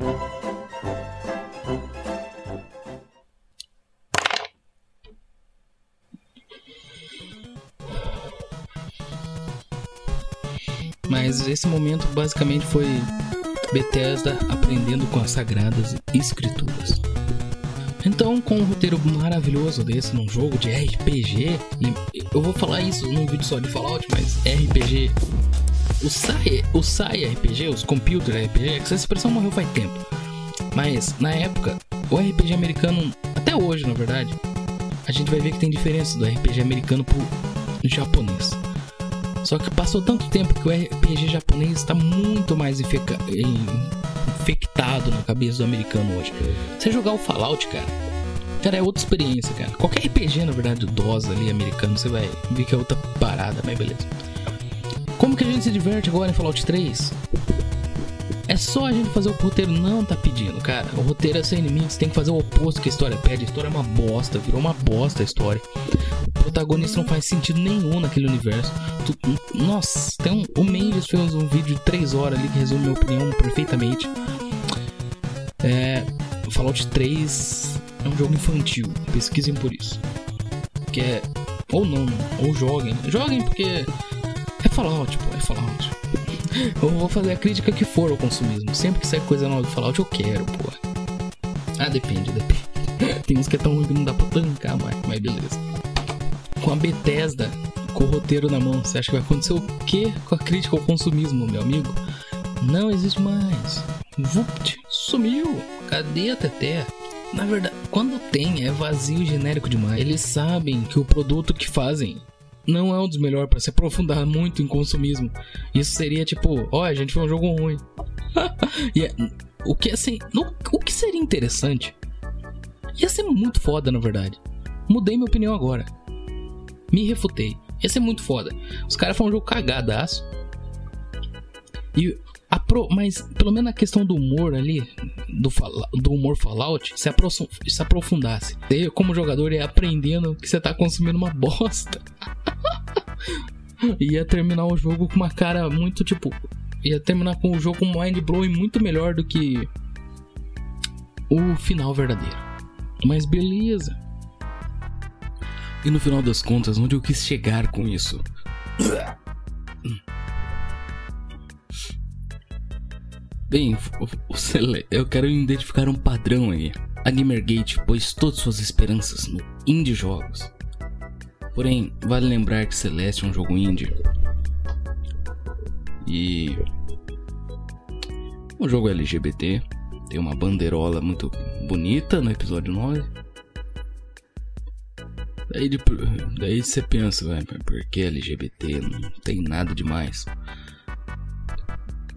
Mas esse momento basicamente foi Bethesda aprendendo com as sagradas escrituras. Então, com um roteiro maravilhoso desse num jogo de RPG, eu vou falar isso num vídeo só de Fallout, mas RPG. O SAI, o SAI RPG, os Computer RPG, essa expressão morreu faz tempo. Mas na época, o RPG americano, até hoje na verdade, a gente vai ver que tem diferença do RPG americano pro japonês. Só que passou tanto tempo que o RPG japonês está muito mais infectado infectado na cabeça do americano hoje. Você jogar o Fallout, cara, cara, é outra experiência, cara. Qualquer RPG, na verdade, DOS ali, americano, você vai ver que é outra parada, mas beleza. Como que a gente se diverte agora em Fallout 3? É só a gente fazer o que o roteiro não tá pedindo, cara. O roteiro é sem limites, tem que fazer o oposto que a história pede. A história é uma bosta, virou uma bosta a história. Protagonista não faz sentido nenhum naquele universo. Tu, nossa, tem um, o Mendes fez um vídeo de 3 horas ali que resume minha opinião perfeitamente. É, Fallout 3 é um jogo infantil, pesquisem por isso. Que é. Ou não, ou joguem. Joguem porque é Fallout, pô, é Fallout. <laughs> Eu vou fazer a crítica que for ao consumismo. Sempre que sair coisa nova do Fallout, eu quero, pô. Ah, depende, depende. <laughs> Tem uns que é tão ruim que não dá pra tancar, mas, mas beleza. Com a Bethesda, com o roteiro na mão, você acha que vai acontecer o quê com a crítica ao consumismo, meu amigo? Não existe mais. vupt, sumiu. Cadê a Teté? Na verdade, quando tem, é vazio genérico demais. Eles sabem que o produto que fazem não é um dos melhores para se aprofundar <laughs> muito em consumismo. Isso seria tipo, ó, oh, a gente foi um jogo ruim. <laughs> e é, o que assim, no, o que seria interessante? Ia ser muito foda, na verdade. Mudei minha opinião agora. Me refutei. Ia ser muito foda. Os caras foram um jogo cagadaço. E pro, mas pelo menos na questão do humor ali, do, do humor Fallout, se, se aprofundasse. Você, como jogador, ia aprendendo que você tá consumindo uma <laughs> bosta. ia terminar o jogo com uma cara muito tipo. Ia terminar com o jogo com um mind blowing muito melhor do que o final verdadeiro. Mas beleza. E no final das contas, onde eu quis chegar com isso? Bem, eu quero identificar um padrão aí. A Gamergate pôs todas suas esperanças no indie jogos. Porém, vale lembrar que Celeste é um jogo indie. E um jogo LGBT, tem uma bandeirola muito bonita no episódio 9. Daí, de, daí você pensa, velho, por que LGBT? Não tem nada demais.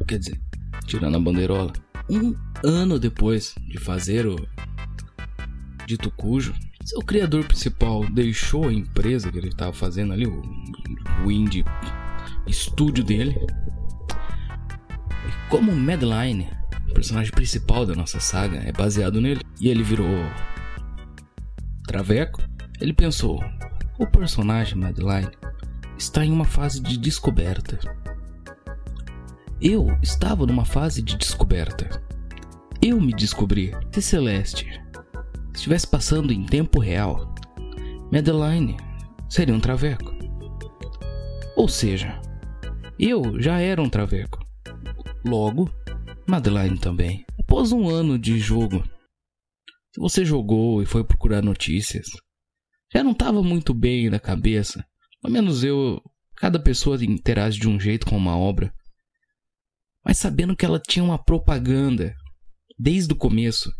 Quer dizer, tirando a bandeirola. Um ano depois de fazer o dito cujo, seu criador principal deixou a empresa que ele estava fazendo ali, o, o indie dele. E como Madeline, o personagem principal da nossa saga, é baseado nele, e ele virou traveco, ele pensou: o personagem Madeline está em uma fase de descoberta eu estava numa fase de descoberta. Eu me descobri. Se Celeste estivesse passando em tempo real, Madeline seria um traveco. Ou seja, eu já era um traveco. Logo, Madeline também. Após um ano de jogo, se você jogou e foi procurar notícias, já não estava muito bem na cabeça. Ao menos eu. Cada pessoa interage de um jeito com uma obra mas sabendo que ela tinha uma propaganda desde o começo,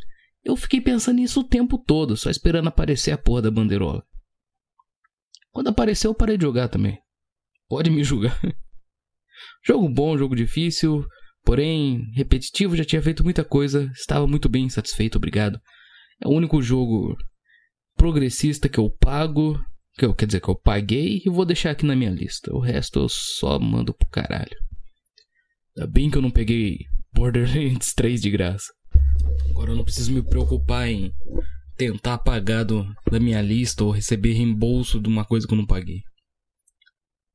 eu fiquei pensando nisso o tempo todo, só esperando aparecer a porra da bandeirola. Quando apareceu, eu parei de jogar também. Pode me julgar. <laughs> jogo bom, jogo difícil, porém repetitivo, já tinha feito muita coisa, estava muito bem satisfeito, obrigado. É o único jogo progressista que eu pago, que eu quer dizer que eu paguei e vou deixar aqui na minha lista. O resto eu só mando pro caralho. Ainda bem que eu não peguei Borderlands <laughs> 3 de graça. Agora eu não preciso me preocupar em tentar pagar do, da minha lista ou receber reembolso de uma coisa que eu não paguei.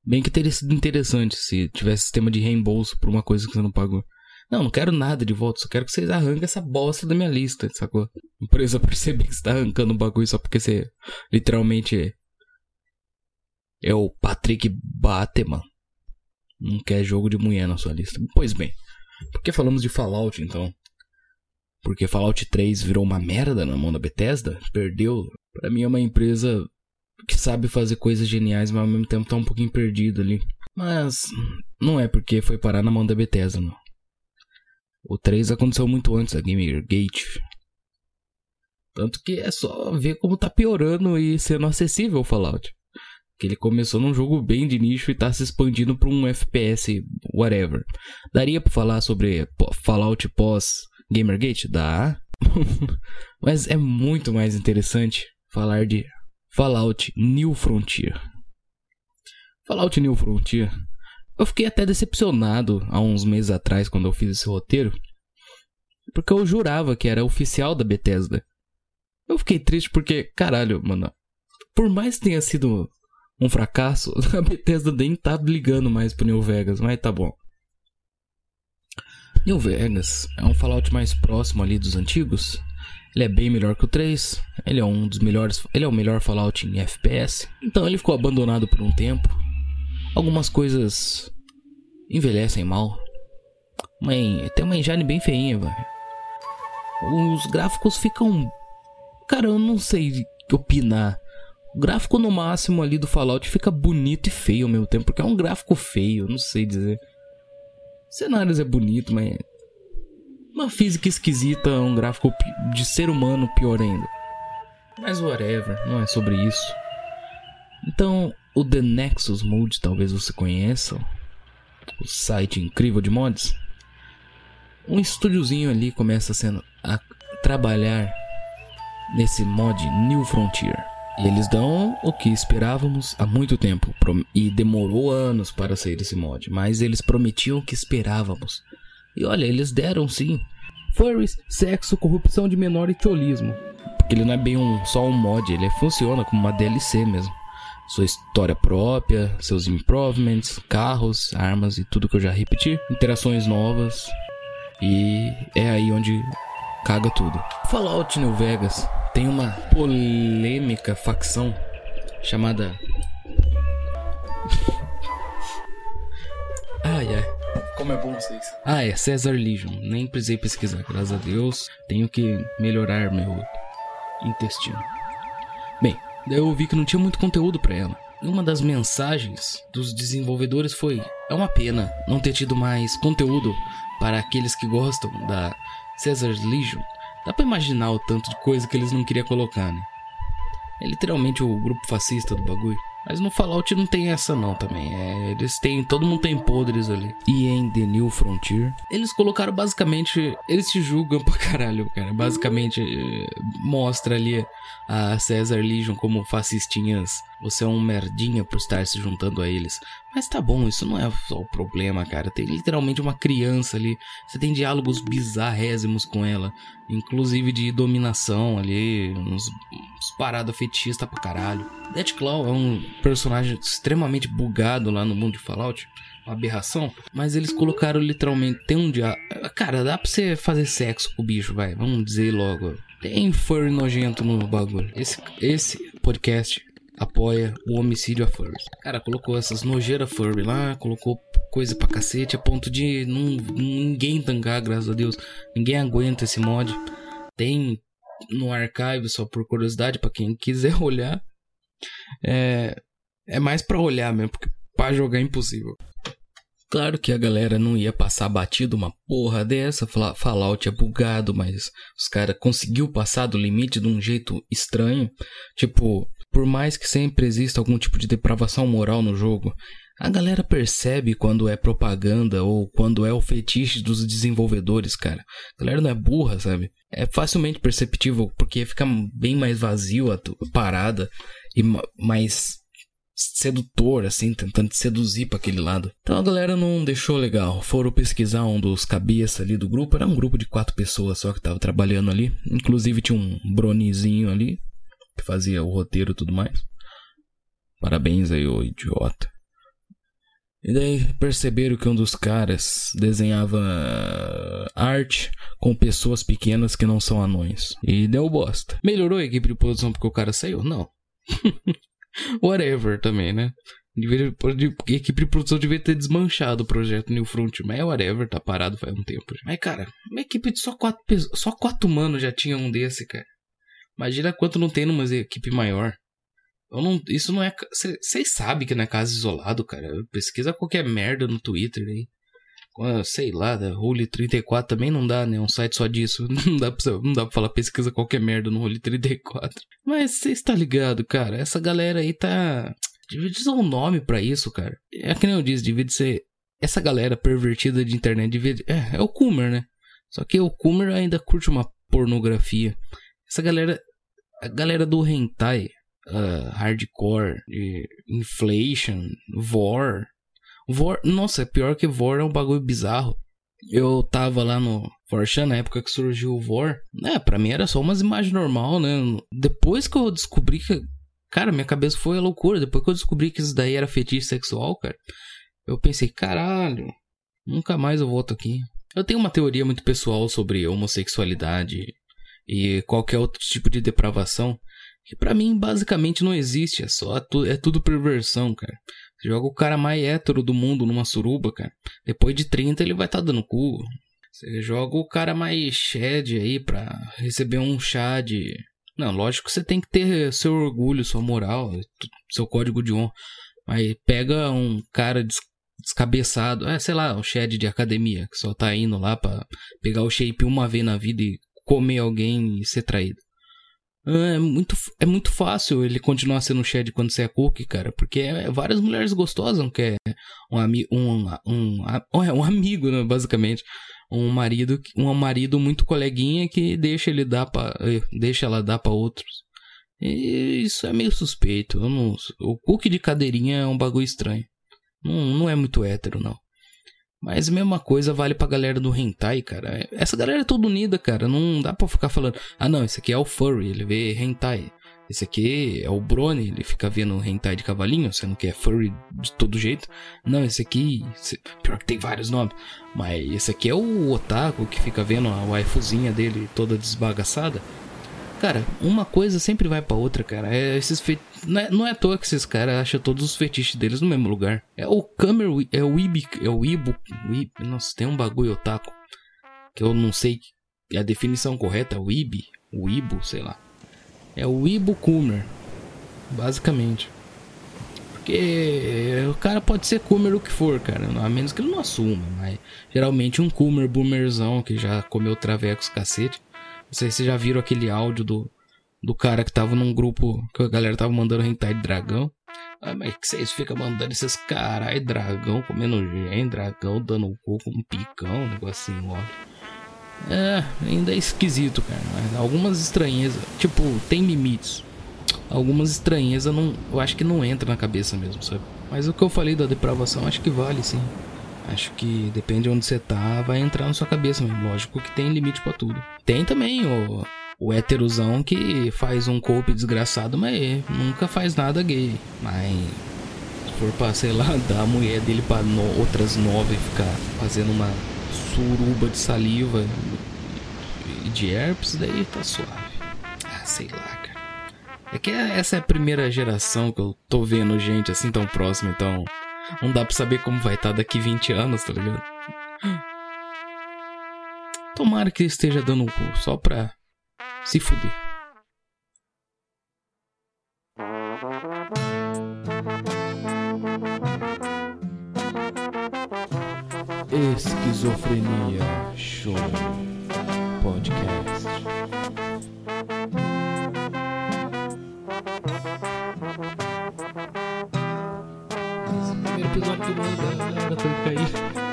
Bem que teria sido interessante se tivesse sistema de reembolso por uma coisa que você não pagou. Não, não quero nada de volta, só quero que vocês arranquem essa bosta da minha lista, sacou? A empresa perceber que você tá arrancando o bagulho só porque você literalmente é o Patrick Bateman. Não quer jogo de mulher na sua lista. Pois bem, por que falamos de Fallout então? Porque Fallout 3 virou uma merda na mão da Bethesda? Perdeu? Para mim é uma empresa que sabe fazer coisas geniais, mas ao mesmo tempo tá um pouquinho perdido ali. Mas não é porque foi parar na mão da Bethesda, não. O 3 aconteceu muito antes da Gamergate. Tanto que é só ver como tá piorando e sendo acessível o Fallout. Que ele começou num jogo bem de nicho e tá se expandindo para um FPS, whatever. Daria para falar sobre Fallout pós Gamergate? Dá. <laughs> Mas é muito mais interessante falar de Fallout New Frontier. Fallout New Frontier. Eu fiquei até decepcionado há uns meses atrás quando eu fiz esse roteiro, porque eu jurava que era oficial da Bethesda. Eu fiquei triste porque, caralho, mano, por mais que tenha sido um fracasso, <laughs> a Bethesda nem tá ligando mais pro New Vegas, mas tá bom. New Vegas é um Fallout mais próximo ali dos antigos. Ele é bem melhor que o 3. Ele é um dos melhores. Ele é o melhor Fallout em FPS. Então ele ficou abandonado por um tempo. Algumas coisas envelhecem mal. Mãe, tem uma engine bem feinha, velho. Os gráficos ficam. Cara, eu não sei opinar. O gráfico no máximo ali do Fallout fica bonito e feio ao mesmo tempo, porque é um gráfico feio, não sei dizer. Cenários é bonito, mas Uma física esquisita, um gráfico de ser humano pior ainda. Mas whatever, não é sobre isso. Então, o The Nexus Mode talvez você conheça, o site incrível de mods. Um estúdiozinho ali começa sendo a trabalhar nesse mod New Frontier. E eles dão o que esperávamos há muito tempo. E demorou anos para sair esse mod. Mas eles prometiam o que esperávamos. E olha, eles deram sim. Furries, sexo, corrupção de menor e trollismo. Porque ele não é bem um, só um mod, ele funciona como uma DLC mesmo. Sua história própria, seus improvements, carros, armas e tudo que eu já repeti. Interações novas. E é aí onde caga tudo. Fallout New Vegas tem uma polêmica facção chamada. <laughs> ai ai. Como é bom vocês. Ah, é Cesar Legion. Nem precisei pesquisar, graças a Deus. Tenho que melhorar meu intestino. Bem, eu vi que não tinha muito conteúdo para ela. E uma das mensagens dos desenvolvedores foi: é uma pena não ter tido mais conteúdo para aqueles que gostam da Cesar Legion Dá pra imaginar o tanto de coisa que eles não queriam colocar, né? É literalmente o grupo fascista do bagulho. Mas no Fallout não tem essa não também. É, eles têm. Todo mundo tem podres ali. E em The New Frontier, eles colocaram basicamente. Eles te julgam pra caralho, cara. Basicamente eh, mostra ali a Cesar Legion como fascistinhas. Você é um merdinha por estar se juntando a eles. Mas tá bom, isso não é só o problema, cara. Tem literalmente uma criança ali. Você tem diálogos bizarrésimos com ela. Inclusive de dominação ali. Uns, uns parada fetista pra caralho. Deathclaw é um personagem extremamente bugado lá no mundo de Fallout. Uma aberração. Mas eles colocaram literalmente. Tem um dia. Cara, dá pra você fazer sexo com o bicho, vai. Vamos dizer logo. Tem furry nojento no bagulho. Esse, esse podcast apoia o homicídio a furry. Cara, colocou essas nojeiras furry lá, colocou coisa pra cacete, a ponto de não, ninguém tancar, graças a Deus. Ninguém aguenta esse mod. Tem no archive, só por curiosidade, para quem <laughs> quiser olhar. É, é mais para olhar mesmo, porque para jogar é impossível. Claro que a galera não ia passar batido uma porra dessa, Fallout é bugado, mas os caras conseguiu passar do limite de um jeito estranho. Tipo, por mais que sempre exista algum tipo de depravação moral no jogo, a galera percebe quando é propaganda ou quando é o fetiche dos desenvolvedores, cara. A galera não é burra, sabe? É facilmente perceptível porque fica bem mais vazio a parada e mais sedutor, assim, tentando te seduzir para aquele lado. Então a galera não deixou legal. Foram pesquisar um dos cabeças ali do grupo. Era um grupo de quatro pessoas só que tava trabalhando ali. Inclusive tinha um bronizinho ali que fazia o roteiro e tudo mais. Parabéns aí, ô idiota. E daí perceberam que um dos caras desenhava arte com pessoas pequenas que não são anões. E deu bosta. Melhorou a equipe de produção porque o cara saiu? Não. <laughs> Whatever também, né? Deveria, a equipe de produção devia ter desmanchado o projeto New Front, mas whatever, tá parado faz um tempo. Mas, cara, uma equipe de só quatro pessoas, só quatro humanos já tinha um desse, cara. Imagina quanto não tem numa equipe maior. Não, isso não é. Vocês sabem que não é caso isolado, cara. Pesquisa qualquer merda no Twitter aí. Sei lá, da Rule 34 também não dá, né? Um site só disso. <laughs> Não dá pra, não dá pra falar pesquisa qualquer merda no Rule 34. Mas você está ligado, cara. Essa galera aí tá. Devia ser um nome para isso, cara. É que nem eu disse, devia ser. Essa galera pervertida de internet devia. É, é o Coomer, né? Só que o Coomer ainda curte uma pornografia. Essa galera. A galera do hentai uh, hardcore, inflation, vor. Vor, nossa, é pior que vor é um bagulho bizarro. Eu tava lá no Forchan na época que surgiu o Vor. É, pra mim era só umas imagens normal, né? Depois que eu descobri que. Cara, minha cabeça foi a loucura. Depois que eu descobri que isso daí era fetiche sexual, cara. Eu pensei, caralho, nunca mais eu volto aqui. Eu tenho uma teoria muito pessoal sobre homossexualidade e qualquer outro tipo de depravação que para mim basicamente não existe, é só é tudo perversão, cara. Você joga o cara mais hétero do mundo numa suruba, cara. Depois de 30 ele vai estar tá dando cu. Você joga o cara mais shed aí pra receber um chá de. Não, lógico que você tem que ter seu orgulho, sua moral, seu código de honra. Mas pega um cara descabeçado. É, sei lá, o Shed de academia, que só tá indo lá pra pegar o shape uma vez na vida e comer alguém e ser traído. É muito, é muito fácil ele continuar sendo Shed quando você é cookie, cara, porque é, várias mulheres gostosas não quer um, ami, um, um, um, é, um amigo, né, basicamente. Um marido, um marido muito coleguinha que deixa ele dar para deixa ela dar para outros. E isso é meio suspeito. Não, o cookie de cadeirinha é um bagulho estranho. Não, não é muito hétero, não. Mas a mesma coisa vale pra galera do hentai, cara. Essa galera é toda unida, cara. Não dá pra ficar falando, ah não, esse aqui é o furry, ele vê hentai. Esse aqui é o Brony, ele fica vendo hentai de cavalinho, sendo que é furry de todo jeito. Não, esse aqui, pior que tem vários nomes. Mas esse aqui é o otaku que fica vendo a waifuzinha dele toda desbagaçada. Cara, uma coisa sempre vai para outra, cara. É esses. Não, é, não é à toa que esses caras acham todos os fetiches deles no mesmo lugar. É o Kamer, é o Ibi, é o Ibo, Ibi, nossa, tem um bagulho otaku que eu não sei a definição correta, é o Ibi, o Ibo, sei lá. É o Ibo Kumer, basicamente. Porque o cara pode ser Kumer o que for, cara, a menos que ele não assuma, mas geralmente um Kumer boomerzão que já comeu travecos cacete não sei se vocês já viram aquele áudio do, do cara que tava num grupo que a galera tava mandando hentai de dragão. Ah, mas que vocês ficam mandando esses carai dragão comendo gen, dragão dando o cu com um picão, um negocinho, ó. É, ainda é esquisito, cara. Mas algumas estranhezas, tipo, tem limites. Algumas estranhezas não, eu acho que não entra na cabeça mesmo, sabe? Mas o que eu falei da depravação, acho que vale sim. Acho que depende de onde você tá, vai entrar na sua cabeça mesmo. Lógico que tem limite para tudo. Tem também o, o héterozão que faz um corpo desgraçado, mas nunca faz nada gay. Mas se for pra, sei lá, <laughs> dar a mulher dele pra no, outras nove e ficar fazendo uma suruba de saliva e de herpes, daí tá suave. Ah, sei lá, cara. É que essa é a primeira geração que eu tô vendo gente assim tão próxima, então não dá pra saber como vai estar tá daqui 20 anos, tá ligado? Tomara que esteja dando um cu, só pra se fuder. Esquizofrenia Show Podcast. episódio do mundo da galera foi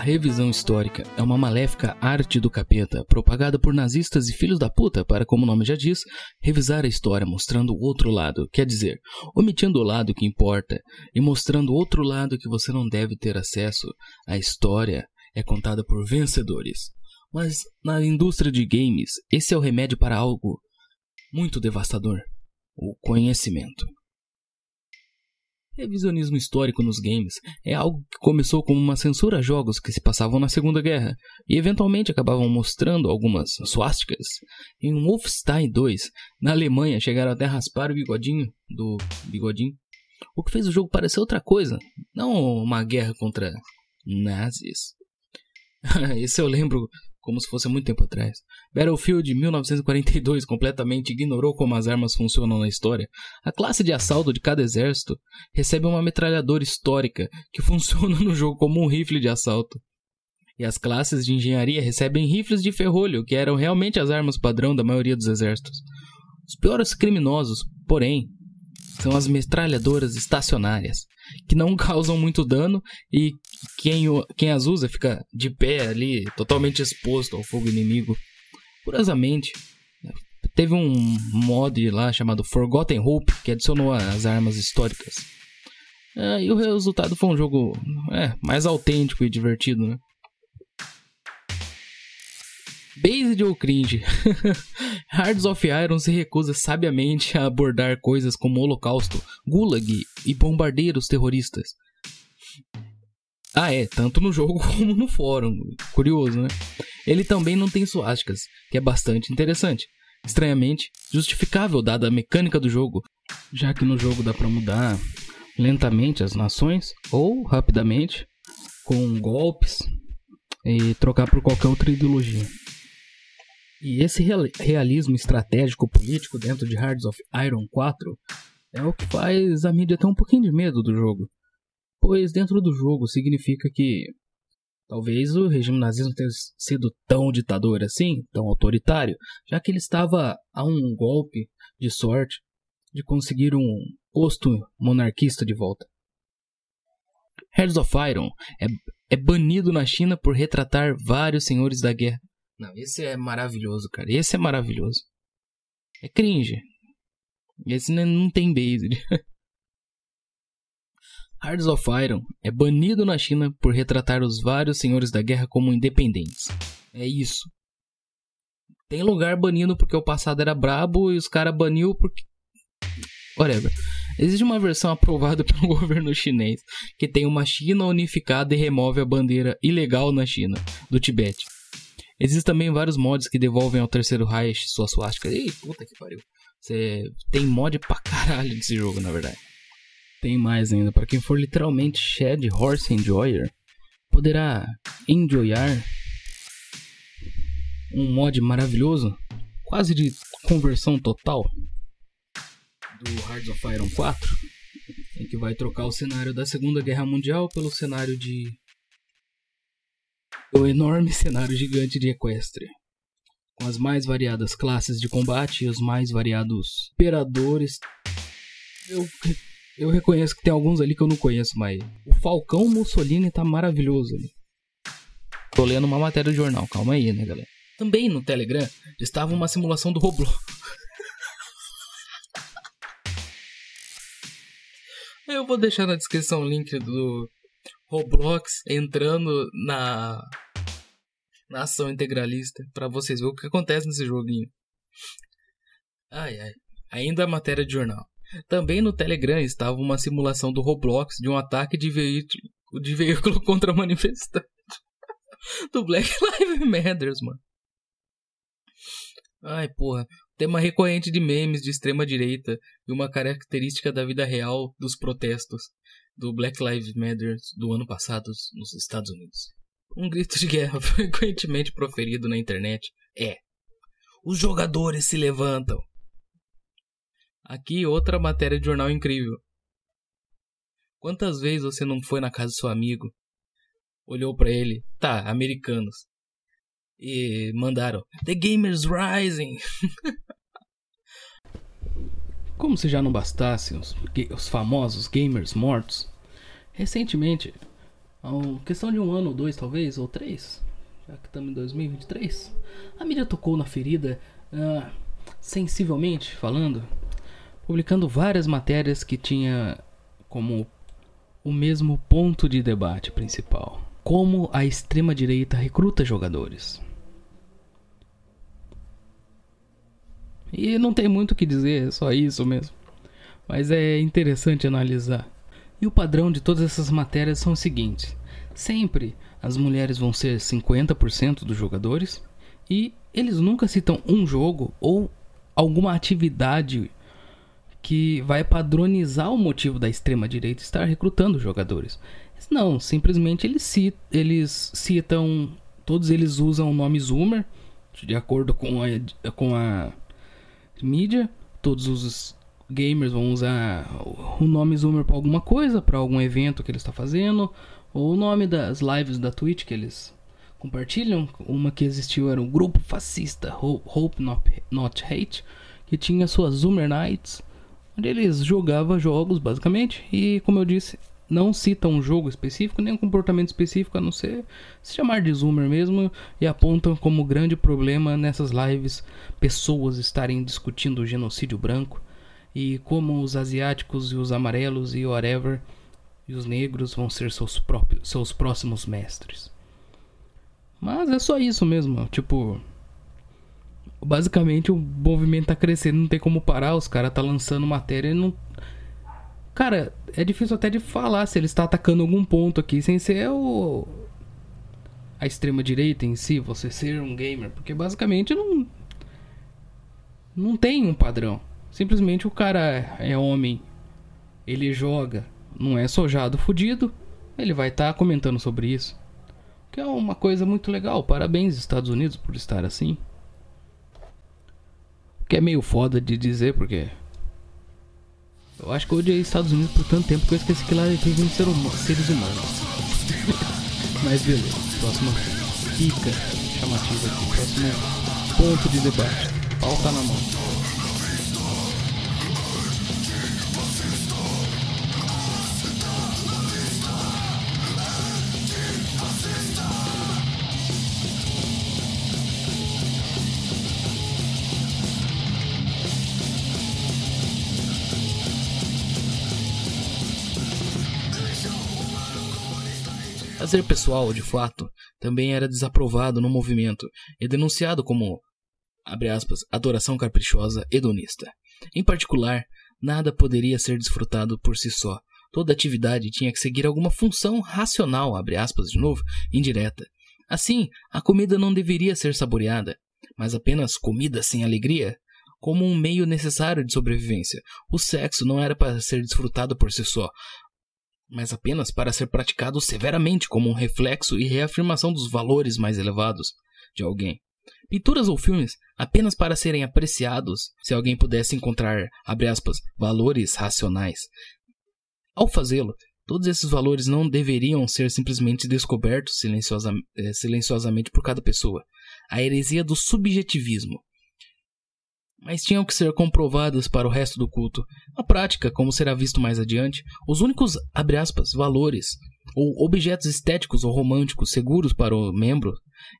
revisão histórica é uma maléfica arte do capeta, propagada por nazistas e filhos da puta para, como o nome já diz, revisar a história mostrando o outro lado, quer dizer, omitindo o lado que importa e mostrando outro lado que você não deve ter acesso. A história é contada por vencedores. Mas na indústria de games, esse é o remédio para algo muito devastador: o conhecimento. Revisionismo histórico nos games é algo que começou como uma censura a jogos que se passavam na Segunda Guerra e eventualmente acabavam mostrando algumas suásticas. Em Wolfenstein 2, na Alemanha, chegaram até raspar o bigodinho do bigodinho, o que fez o jogo parecer outra coisa, não uma guerra contra nazis. <laughs> Esse eu lembro como se fosse muito tempo atrás. Battlefield 1942 completamente ignorou como as armas funcionam na história. A classe de assalto de cada exército recebe uma metralhadora histórica que <laughs> funciona no jogo como um rifle de assalto. E as classes de engenharia recebem rifles de ferrolho, que eram realmente as armas padrão da maioria dos exércitos. Os piores criminosos, porém, são as metralhadoras estacionárias, que não <laughs> causam muito dano e quem, quem as usa fica de pé ali, totalmente exposto ao fogo inimigo. Curiosamente, teve um mod lá chamado Forgotten Hope que adicionou as armas históricas. É, e o resultado foi um jogo é, mais autêntico e divertido, né? Based ou cringe? <laughs> Hearts of Iron se recusa sabiamente a abordar coisas como Holocausto, Gulag e bombardeiros terroristas. Ah, é, tanto no jogo <laughs> como no fórum. Curioso, né? Ele também não tem suásticas, que é bastante interessante. Estranhamente, justificável dada a mecânica do jogo, já que no jogo dá para mudar lentamente as nações ou rapidamente com golpes e trocar por qualquer outra ideologia. E esse realismo estratégico político dentro de Hearts of Iron 4 é o que faz a mídia ter um pouquinho de medo do jogo. Pois dentro do jogo significa que talvez o regime nazismo tenha sido tão ditador assim, tão autoritário, já que ele estava a um golpe de sorte de conseguir um posto monarquista de volta. Hearts of Iron é, é banido na China por retratar vários senhores da guerra. Não, esse é maravilhoso, cara. Esse é maravilhoso. É cringe. Esse não tem base. <laughs> Hearts of Iron é banido na China por retratar os vários senhores da guerra como independentes. É isso. Tem lugar banido porque o passado era brabo e os caras baniu porque. Whatever. Existe uma versão <laughs> aprovada pelo <laughs> governo chinês que tem uma China unificada e remove a bandeira ilegal na China, do Tibete. Existem também vários mods que devolvem ao terceiro Reich sua suástica. Ih, puta que pariu. Você tem mod pra caralho nesse jogo, na verdade. Tem mais ainda. Para quem for literalmente Shed Horse Enjoyer, poderá enjoyar um mod maravilhoso, quase de conversão total, do Hearts of Iron 4, em que vai trocar o cenário da Segunda Guerra Mundial pelo cenário de. O enorme cenário gigante de Equestria. Com as mais variadas classes de combate e os mais variados imperadores. Eu, eu reconheço que tem alguns ali que eu não conheço, mas o Falcão Mussolini tá maravilhoso ali. Tô lendo uma matéria do jornal, calma aí, né, galera? Também no Telegram estava uma simulação do Roblox. <laughs> Eu vou deixar na descrição o link do Roblox entrando na, na ação integralista para vocês verem o que acontece nesse joguinho. Ai ai. Ainda a matéria de jornal. Também no Telegram estava uma simulação do Roblox de um ataque de veículo, de veículo <laughs> contra manifestante. <laughs> do Black Lives Matter, mano. Ai, porra. Tema recorrente de memes de extrema direita e uma característica da vida real dos protestos do Black Lives Matter do ano passado nos Estados Unidos. Um grito de guerra <laughs> frequentemente proferido na internet é: Os jogadores se levantam. Aqui outra matéria de jornal incrível. Quantas vezes você não foi na casa do seu amigo, olhou para ele, tá, americanos, e mandaram The Gamers Rising. <laughs> Como se já não bastassem os, os famosos gamers mortos, recentemente, há uma questão de um ano ou dois talvez, ou três, já que estamos em 2023, a mídia tocou na ferida uh, sensivelmente falando, publicando várias matérias que tinha como o mesmo ponto de debate principal. Como a extrema direita recruta jogadores. E não tem muito o que dizer, é só isso mesmo. Mas é interessante analisar. E o padrão de todas essas matérias são os seguintes: sempre as mulheres vão ser 50% dos jogadores e eles nunca citam um jogo ou alguma atividade que vai padronizar o motivo da extrema direita estar recrutando jogadores. Não, simplesmente eles, eles citam, todos eles usam o nome Zoomer, de acordo com a, com a mídia, todos os gamers vão usar o nome Zoomer para alguma coisa, para algum evento que ele está fazendo, ou o nome das lives da Twitch que eles compartilham. Uma que existiu era um grupo fascista, Hope Not Hate, que tinha suas Zoomer Nights, onde eles jogavam jogos basicamente, e como eu disse, não cita um jogo específico, nem um comportamento específico, a não ser se chamar de zoomer mesmo, e apontam como grande problema nessas lives pessoas estarem discutindo o genocídio branco e como os asiáticos e os amarelos e whatever e os negros vão ser seus próprios seus próximos mestres. Mas é só isso mesmo, tipo, basicamente o movimento tá crescendo, não tem como parar, os caras tá lançando matéria e não Cara, é difícil até de falar se ele está atacando algum ponto aqui sem ser o. a extrema direita em si, você ser um gamer. Porque basicamente não. Não tem um padrão. Simplesmente o cara é homem, ele joga, não é sojado fudido, ele vai estar tá comentando sobre isso. Que é uma coisa muito legal. Parabéns, Estados Unidos, por estar assim. que é meio foda de dizer, porque. Eu acho que eu odiei Estados Unidos por tanto tempo que eu esqueci que lá tem ser hum seres humanos. <laughs> Mas beleza, próxima dica chamativa aqui, próximo ponto de debate. Pau tá na mão. Lazer pessoal, de fato, também era desaprovado no movimento e denunciado como, aspas, adoração caprichosa hedonista. Em particular, nada poderia ser desfrutado por si só. Toda atividade tinha que seguir alguma função racional, aspas de novo, indireta. Assim, a comida não deveria ser saboreada, mas apenas comida sem alegria, como um meio necessário de sobrevivência. O sexo não era para ser desfrutado por si só, mas apenas para ser praticado severamente como um reflexo e reafirmação dos valores mais elevados de alguém. Pinturas ou filmes apenas para serem apreciados se alguém pudesse encontrar, aspas, valores racionais. Ao fazê-lo, todos esses valores não deveriam ser simplesmente descobertos eh, silenciosamente por cada pessoa. A heresia do subjetivismo, mas tinham que ser comprovadas para o resto do culto. Na prática, como será visto mais adiante, os únicos, aspas, valores ou objetos estéticos ou românticos seguros para o membro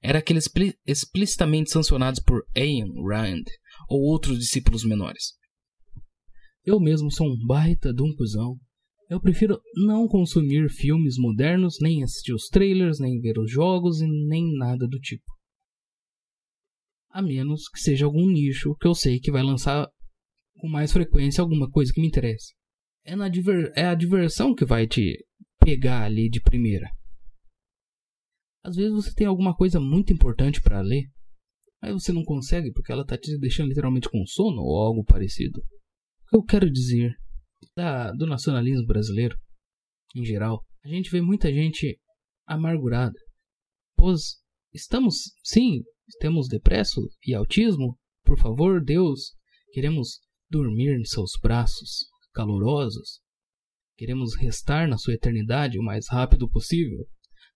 eram aqueles explicitamente sancionados por Ayn Rand ou outros discípulos menores. Eu mesmo sou um baita de um cuzão. Eu prefiro não consumir filmes modernos, nem assistir os trailers, nem ver os jogos e nem nada do tipo a menos que seja algum nicho que eu sei que vai lançar com mais frequência alguma coisa que me interesse. É, na diver... é a diversão que vai te pegar ali de primeira. Às vezes você tem alguma coisa muito importante para ler, mas você não consegue porque ela tá te deixando literalmente com sono ou algo parecido. O que eu quero dizer da, do nacionalismo brasileiro, em geral, a gente vê muita gente amargurada. Pois estamos, sim, temos depresso e autismo? Por favor, Deus, queremos dormir em seus braços calorosos. Queremos restar na sua eternidade o mais rápido possível.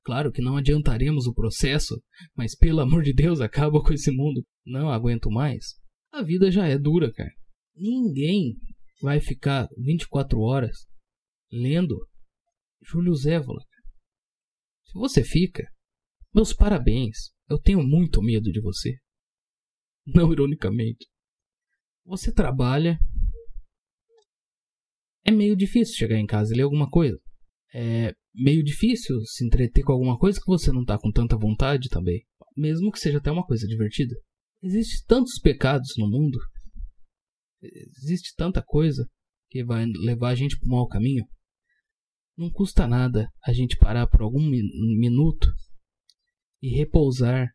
Claro que não adiantaremos o processo, mas pelo amor de Deus, acaba com esse mundo. Não aguento mais. A vida já é dura, cara. Ninguém vai ficar 24 horas lendo Júlio Zévola. Se você fica, meus parabéns. Eu tenho muito medo de você. Não ironicamente. Você trabalha. É meio difícil chegar em casa e ler alguma coisa. É meio difícil se entreter com alguma coisa que você não tá com tanta vontade também. Mesmo que seja até uma coisa divertida. Existem tantos pecados no mundo. Existe tanta coisa que vai levar a gente para o mau caminho. Não custa nada a gente parar por algum minuto e repousar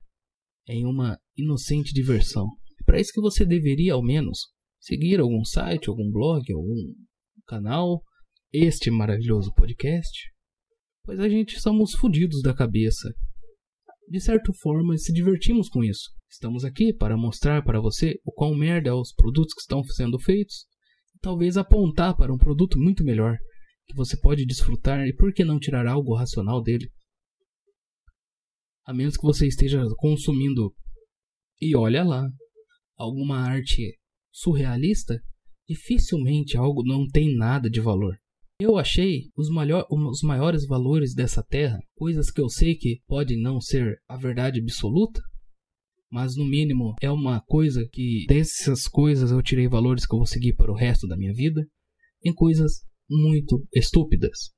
em uma inocente diversão. É para isso que você deveria, ao menos, seguir algum site, algum blog, algum canal, este maravilhoso podcast, pois a gente somos fodidos da cabeça. De certa forma, se divertimos com isso. Estamos aqui para mostrar para você o quão merda é os produtos que estão sendo feitos, e talvez apontar para um produto muito melhor que você pode desfrutar e por que não tirar algo racional dele a menos que você esteja consumindo e olha lá alguma arte surrealista, dificilmente algo não tem nada de valor. Eu achei os, maior, os maiores valores dessa terra, coisas que eu sei que podem não ser a verdade absoluta, mas no mínimo é uma coisa que dessas coisas eu tirei valores que eu vou seguir para o resto da minha vida, em coisas muito estúpidas,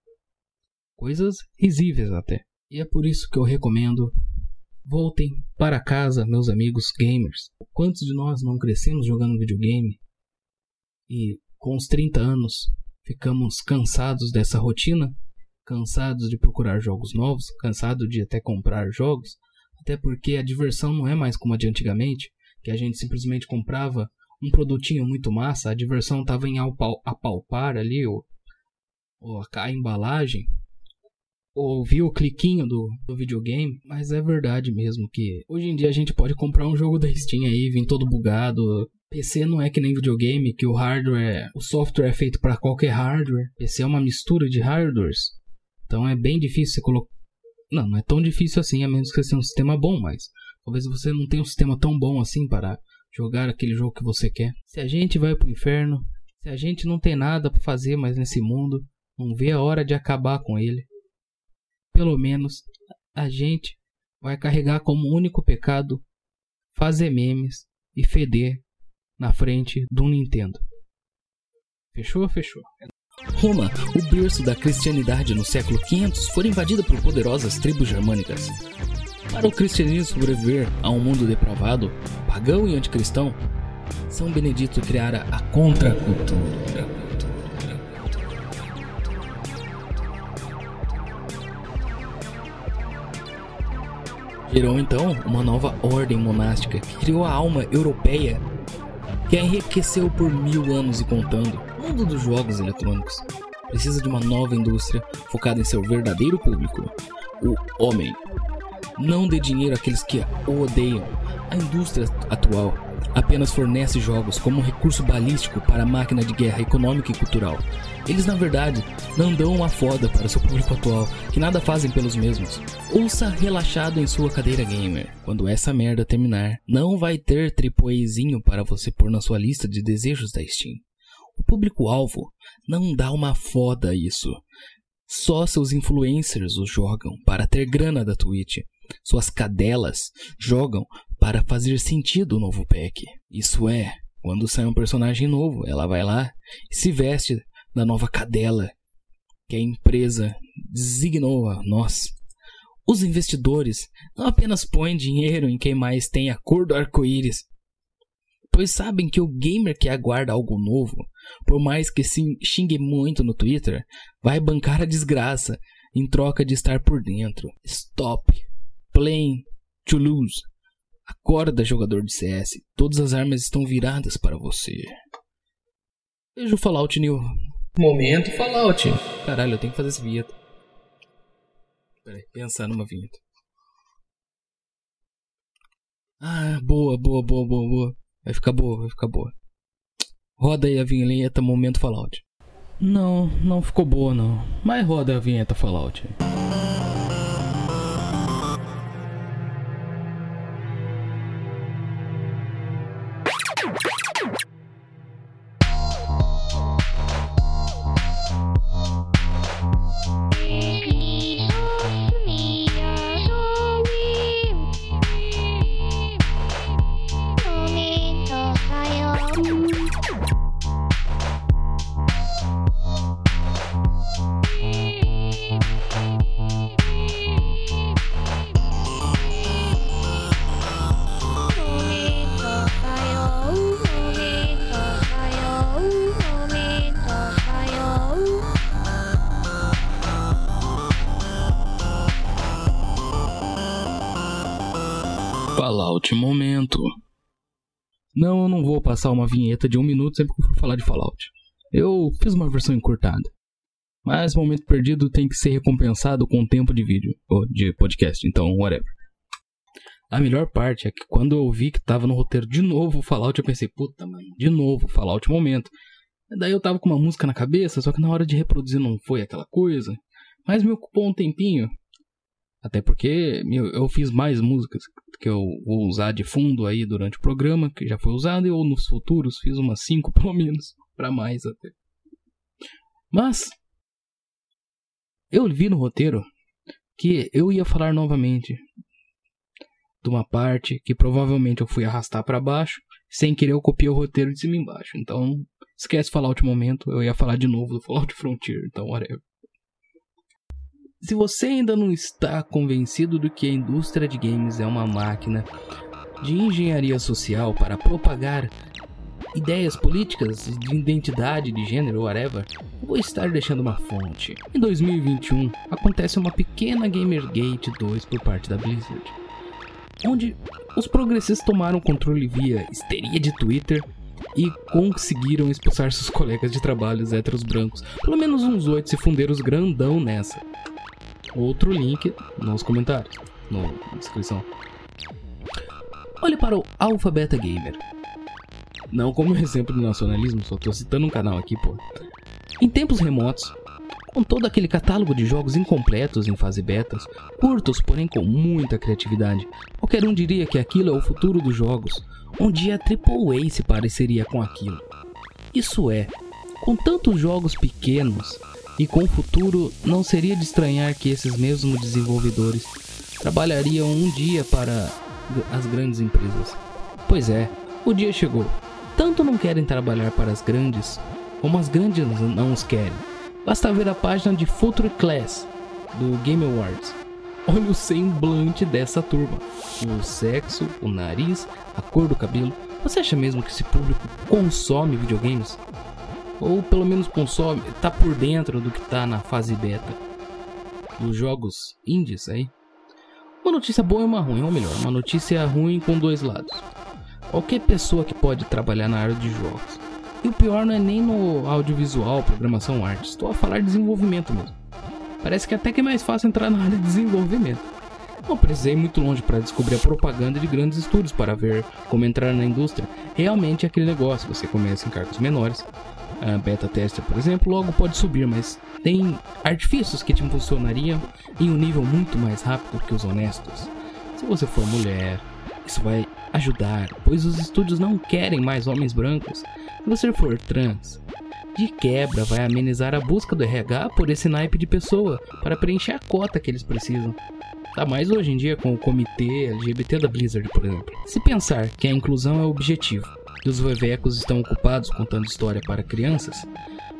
coisas risíveis até. E é por isso que eu recomendo voltem para casa, meus amigos gamers. Quantos de nós não crescemos jogando videogame? E com os 30 anos ficamos cansados dessa rotina, cansados de procurar jogos novos, cansados de até comprar jogos, até porque a diversão não é mais como a de antigamente, que a gente simplesmente comprava um produtinho muito massa, a diversão estava em apalpar ali, ou, ou a embalagem, ouvir o cliquinho do, do videogame, mas é verdade mesmo que hoje em dia a gente pode comprar um jogo da Steam aí, vir todo bugado, PC não é que nem videogame, que o hardware, o software é feito para qualquer hardware. PC é uma mistura de hardwares. Então é bem difícil você colocar. Não, não é tão difícil assim, a menos que você tenha um sistema bom, mas talvez você não tenha um sistema tão bom assim para jogar aquele jogo que você quer. Se a gente vai pro inferno, se a gente não tem nada para fazer mais nesse mundo, não vê a hora de acabar com ele. Pelo menos a gente vai carregar como único pecado fazer memes e feder na frente do Nintendo. Fechou? Fechou. Roma, o berço da cristianidade no século 500, foi invadida por poderosas tribos germânicas. Para o cristianismo sobreviver a um mundo depravado, pagão e anticristão, São Benedito criara a contracultura. Gerou então uma nova ordem monástica que criou a alma europeia que a enriqueceu por mil anos e contando. O mundo dos jogos eletrônicos precisa de uma nova indústria focada em seu verdadeiro público, o homem. Não dê dinheiro àqueles que o odeiam. A indústria atual apenas fornece jogos como um recurso balístico para a máquina de guerra econômica e cultural. Eles, na verdade, não dão uma foda para seu público atual, que nada fazem pelos mesmos. Ouça relaxado em sua cadeira gamer. Quando essa merda terminar, não vai ter tripoezinho para você pôr na sua lista de desejos da Steam. O público-alvo não dá uma foda isso. Só seus influencers os jogam para ter grana da Twitch. Suas cadelas jogam para fazer sentido o novo pack. Isso é, quando sai um personagem novo, ela vai lá e se veste da nova cadela que a empresa designou a nós. Os investidores não apenas põem dinheiro em quem mais tem a cor do arco-íris, pois sabem que o gamer que aguarda algo novo, por mais que se xingue muito no Twitter, vai bancar a desgraça em troca de estar por dentro. Stop playing to lose. Acorda, jogador de CS. Todas as armas estão viradas para você. Veja o Fallout New. Momento Fallout. Caralho, eu tenho que fazer essa vinheta. Peraí, pensar numa vinheta. Ah, boa, boa, boa, boa, boa. Vai ficar boa, vai ficar boa. Roda aí a vinheta Momento Fallout. Não, não ficou boa não. Mas roda a vinheta Fallout. Fallout vou passar uma vinheta de um minuto sempre que for falar de Fallout. Eu fiz uma versão encurtada. Mas momento perdido tem que ser recompensado com tempo de vídeo, ou de podcast, então whatever. A melhor parte é que quando eu vi que tava no roteiro de novo Fallout, eu pensei, puta, mano, de novo, Fallout Momento. Daí eu tava com uma música na cabeça, só que na hora de reproduzir não foi aquela coisa. Mas me ocupou um tempinho. Até porque meu, eu fiz mais músicas que eu vou usar de fundo aí durante o programa, que já foi usado, e eu nos futuros fiz umas 5 <laughs> pelo menos, para mais até. Mas eu vi no roteiro que eu ia falar novamente de uma parte que provavelmente eu fui arrastar para baixo, sem querer eu copiei o roteiro de cima embaixo. Então, esquece Fallout momento, eu ia falar de novo do Fallout <laughs> Frontier, então whatever. Se você ainda não está convencido do que a indústria de games é uma máquina de engenharia social para propagar ideias políticas de identidade de gênero, whatever, vou estar deixando uma fonte. Em 2021, acontece uma pequena Gamergate 2 por parte da Blizzard, onde os progressistas tomaram controle via histeria de Twitter e conseguiram expulsar seus colegas de trabalho héteros brancos. Pelo menos uns oito se funderam grandão nessa. Outro link nos comentários, na descrição. Olhe para o Alpha Beta Gamer. Não como exemplo do nacionalismo, só tô citando um canal aqui, pô. Em tempos remotos, com todo aquele catálogo de jogos incompletos em fase betas, curtos, porém com muita criatividade, qualquer um diria que aquilo é o futuro dos jogos. Um dia a AAA se pareceria com aquilo. Isso é, com tantos jogos pequenos e com o futuro, não seria de estranhar que esses mesmos desenvolvedores trabalhariam um dia para as grandes empresas. Pois é, o dia chegou. Tanto não querem trabalhar para as grandes, como as grandes não os querem. Basta ver a página de Future Class do Game Awards. Olha o semblante dessa turma. O sexo, o nariz, a cor do cabelo. Você acha mesmo que esse público consome videogames? Ou pelo menos consome, tá por dentro do que tá na fase beta dos jogos indies aí? Uma notícia boa e uma ruim, ou melhor, uma notícia ruim com dois lados. Qualquer pessoa que pode trabalhar na área de jogos e o pior não é nem no audiovisual, programação, arte. Estou a falar de desenvolvimento mesmo. Parece que até que é mais fácil entrar na área de desenvolvimento. Não precisei muito longe para descobrir a propaganda de grandes estúdios para ver como entrar na indústria. Realmente é aquele negócio, você começa em cargos menores. A beta tester, por exemplo, logo pode subir, mas tem artifícios que te impulsionariam em um nível muito mais rápido que os honestos. Se você for mulher, isso vai ajudar, pois os estúdios não querem mais homens brancos se você for trans, de quebra vai amenizar a busca do RH por esse naipe de pessoa para preencher a cota que eles precisam. Tá mais hoje em dia com o comitê LGBT da Blizzard, por exemplo. Se pensar que a inclusão é o objetivo e os vevecos estão ocupados contando história para crianças,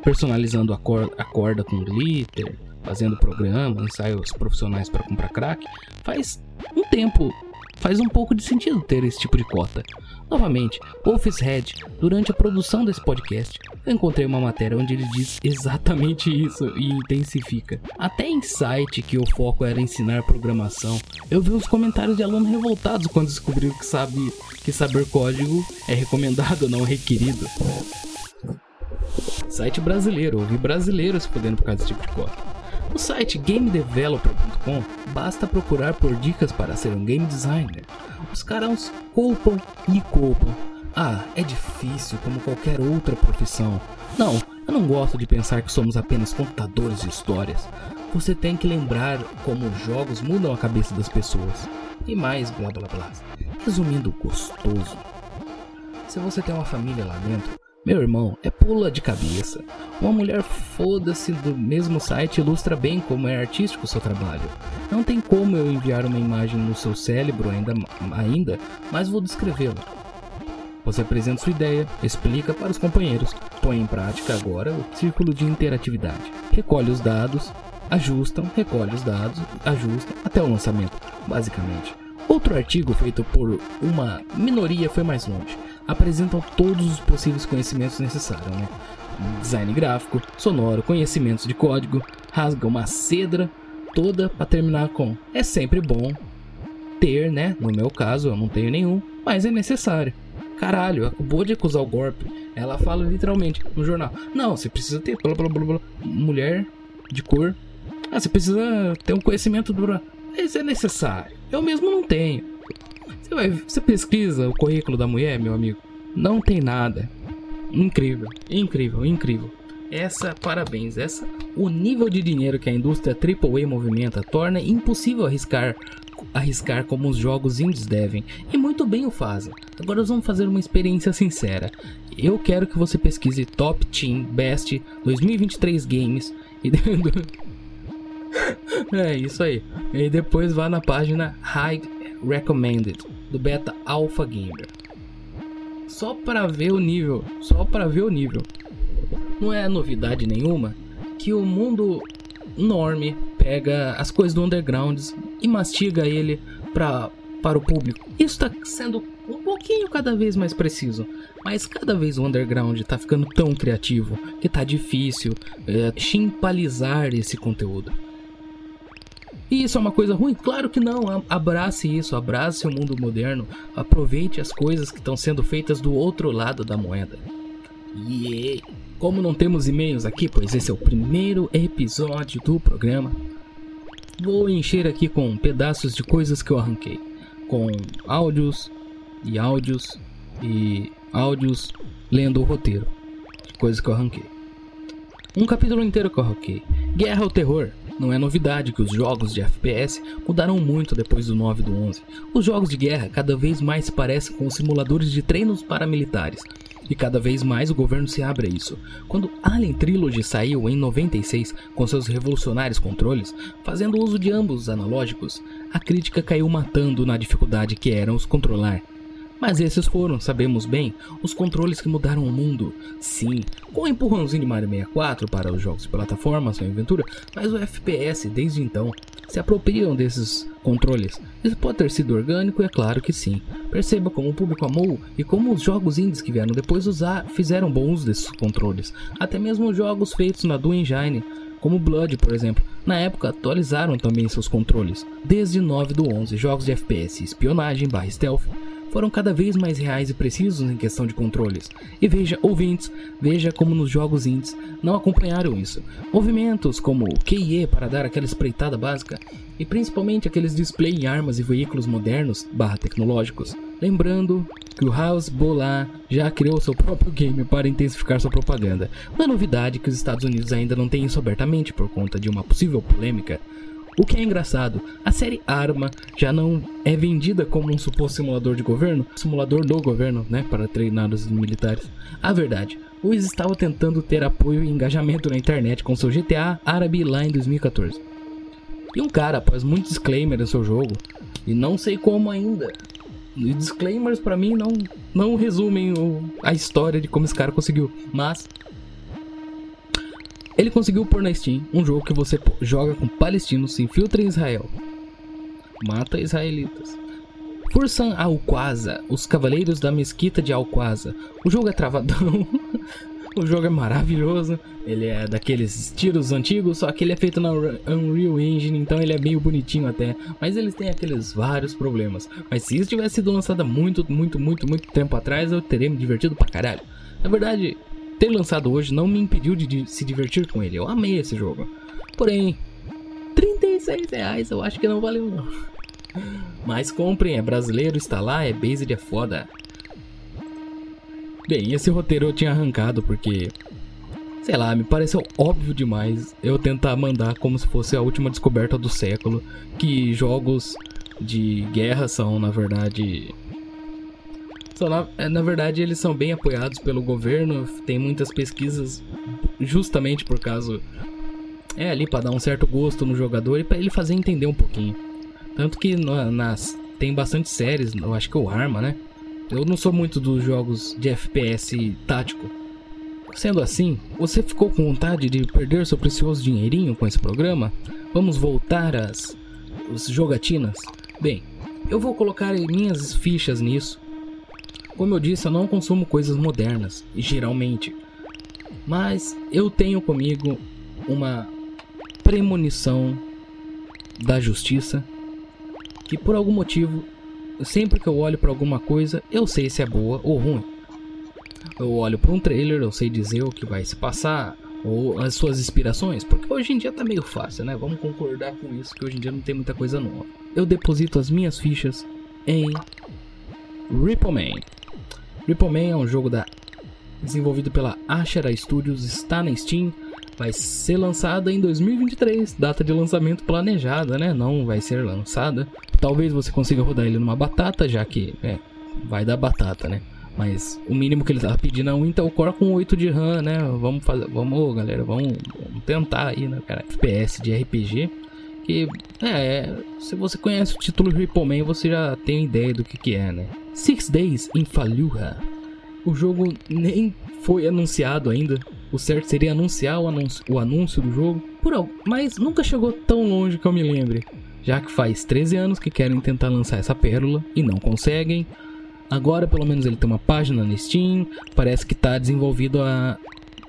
personalizando a, a corda com glitter, fazendo programa, ensaios profissionais para comprar crack, faz um tempo, faz um pouco de sentido ter esse tipo de cota. Novamente, Wolf's Head, durante a produção desse podcast, eu encontrei uma matéria onde ele diz exatamente isso e intensifica. Até em site que o foco era ensinar programação, eu vi os comentários de alunos revoltados quando descobriram que, sabe, que saber código é recomendado, não requerido. Site brasileiro, ouvi brasileiros podendo por causa desse tipo de código. No site gamedeveloper.com basta procurar por dicas para ser um game designer. Os caras culpam e culpam. Ah, é difícil como qualquer outra profissão. Não, eu não gosto de pensar que somos apenas contadores de histórias. Você tem que lembrar como os jogos mudam a cabeça das pessoas. E mais blá blá blá. Resumindo, gostoso. Se você tem uma família lá dentro, meu irmão, é pula de cabeça. Uma mulher foda-se do mesmo site ilustra bem como é artístico o seu trabalho. Não tem como eu enviar uma imagem no seu cérebro ainda, ainda mas vou descrevê-la. Você apresenta sua ideia, explica para os companheiros, põe em prática agora o círculo de interatividade. Recolhe os dados, ajustam, recolhe os dados, ajustam até o lançamento, basicamente. Outro artigo feito por uma minoria foi mais longe apresentam todos os possíveis conhecimentos necessários, né? Design gráfico, sonoro, conhecimentos de código, rasga uma cedra toda para terminar com é sempre bom ter, né? No meu caso, eu não tenho nenhum, mas é necessário. Caralho, acabou de acusar o golpe. Ela fala literalmente no jornal: Não, você precisa ter blá, blá, blá, blá, mulher de cor. Ah, você precisa ter um conhecimento do. Isso é necessário. Eu mesmo não tenho. Você, vai, você pesquisa o currículo da mulher, meu amigo, não tem nada. Incrível, incrível, incrível. Essa, parabéns, essa, o nível de dinheiro que a indústria AAA movimenta torna impossível arriscar, arriscar como os jogos indies devem, e muito bem o fazem. Agora nós vamos fazer uma experiência sincera. Eu quero que você pesquise Top Team Best 2023 Games e <laughs> É isso aí. E depois vá na página High Recommended do Beta Alpha Gamer. Só para ver o nível, só para ver o nível. Não é novidade nenhuma que o mundo norme pega as coisas do underground e mastiga ele pra, para o público. Isso está sendo um pouquinho cada vez mais preciso, mas cada vez o underground está ficando tão criativo que tá difícil é, chimpalizar esse conteúdo. E isso é uma coisa ruim? Claro que não. Abrace isso, abrace o mundo moderno, aproveite as coisas que estão sendo feitas do outro lado da moeda. E como não temos e-mails aqui, pois esse é o primeiro episódio do programa, vou encher aqui com pedaços de coisas que eu arranquei, com áudios e áudios e áudios, lendo o roteiro. Coisa que eu arranquei. Um capítulo inteiro que eu arranquei. Guerra ao Terror. Não é novidade que os jogos de FPS mudaram muito depois do 9 do 11. Os jogos de guerra cada vez mais se parecem com simuladores de treinos paramilitares. E cada vez mais o governo se abre a isso. Quando Alien Trilogy saiu em 96 com seus revolucionários controles, fazendo uso de ambos analógicos, a crítica caiu matando na dificuldade que era os controlar. Mas esses foram, sabemos bem, os controles que mudaram o mundo. Sim, com o empurrãozinho de Mario 64 para os jogos de plataforma, sua aventura, mas o FPS desde então se apropriam desses controles. Isso pode ter sido orgânico, é claro que sim. Perceba como o público amou e como os jogos indies que vieram depois usar fizeram bom uso desses controles. Até mesmo os jogos feitos na Dual Engine, como Blood, por exemplo, na época atualizaram também seus controles. Desde 9 do 11, jogos de FPS, espionagem, barra stealth, foram cada vez mais reais e precisos em questão de controles. E veja, ouvintes, veja como nos jogos indies não acompanharam isso. Movimentos como QIE para dar aquela espreitada básica, e principalmente aqueles display em armas e veículos modernos barra tecnológicos. Lembrando que o House Bola já criou seu próprio game para intensificar sua propaganda. Não é novidade que os Estados Unidos ainda não têm isso abertamente por conta de uma possível polêmica o que é engraçado, a série Arma já não é vendida como um suposto simulador de governo, simulador do governo, né, para treinar os militares. A verdade, o estava tentando ter apoio e engajamento na internet com seu GTA árabe lá em 2014. E um cara, após muitos disclaimers no seu jogo, e não sei como ainda, e disclaimers para mim não, não resumem o, a história de como esse cara conseguiu, mas ele conseguiu pôr na Steam um jogo que você joga com palestinos, se infiltra em Israel, mata israelitas. Fursan Al-Qaza, os Cavaleiros da Mesquita de Al-Qaza. O jogo é travadão, <laughs> o jogo é maravilhoso, ele é daqueles tiros antigos, só que ele é feito na Unreal Engine, então ele é meio bonitinho até, mas eles têm aqueles vários problemas. Mas se isso tivesse sido lançado muito, muito, muito, muito tempo atrás, eu teria me divertido pra caralho. Na verdade, ter lançado hoje não me impediu de se divertir com ele. Eu amei esse jogo. Porém, 36 reais eu acho que não valeu não. Mas comprem, é brasileiro, está lá, é based, é foda. Bem, esse roteiro eu tinha arrancado porque, sei lá, me pareceu óbvio demais eu tentar mandar como se fosse a última descoberta do século, que jogos de guerra são, na verdade, só na, é, na verdade, eles são bem apoiados pelo governo, tem muitas pesquisas justamente por causa. É ali para dar um certo gosto no jogador e para ele fazer entender um pouquinho. Tanto que nas tem bastante séries, eu acho que o Arma, né? Eu não sou muito dos jogos de FPS tático. Sendo assim, você ficou com vontade de perder seu precioso dinheirinho com esse programa? Vamos voltar às jogatinas? Bem, eu vou colocar minhas fichas nisso como eu disse, eu não consumo coisas modernas, geralmente. Mas eu tenho comigo uma premonição da justiça que por algum motivo, sempre que eu olho para alguma coisa, eu sei se é boa ou ruim. Eu olho para um trailer, eu sei dizer o que vai se passar ou as suas inspirações, porque hoje em dia tá meio fácil, né? Vamos concordar com isso que hoje em dia não tem muita coisa nova. Eu deposito as minhas fichas em Ripple Man. Ripple é um jogo da... desenvolvido pela Ashera Studios, está na Steam, vai ser lançada em 2023, data de lançamento planejada, né? Não vai ser lançada. Talvez você consiga rodar ele numa batata, já que é, vai dar batata, né? Mas o mínimo que ele tá pedindo é um Intel Core com 8 de RAM, né? Vamos fazer, vamos, galera, vamos, vamos tentar aí, né, cara? FPS de RPG. Que é, se você conhece o título Ripple Man, você já tem ideia do que que é, né? Six Days in Fallujah. O jogo nem foi anunciado ainda. O certo seria anunciar o anúncio, o anúncio do jogo, por algo, mas nunca chegou tão longe que eu me lembre. Já que faz 13 anos que querem tentar lançar essa pérola e não conseguem. Agora pelo menos ele tem uma página no Steam, parece que está desenvolvido a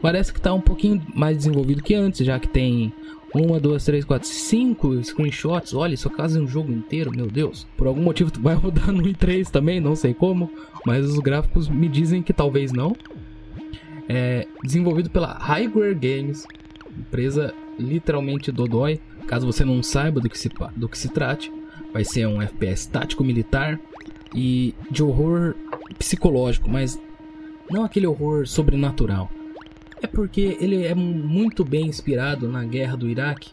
parece que está um pouquinho mais desenvolvido que antes, já que tem uma, duas, três, quatro, cinco screenshots. Olha, isso quase um jogo inteiro, meu Deus. Por algum motivo tu vai <laughs> rodar no i3 também, não sei como. Mas os gráficos me dizem que talvez não. É desenvolvido pela Highware Games, empresa literalmente dodói. Caso você não saiba do que se, do que se trate, vai ser um FPS tático militar e de horror psicológico, mas Não aquele horror sobrenatural. É porque ele é muito bem inspirado na guerra do Iraque.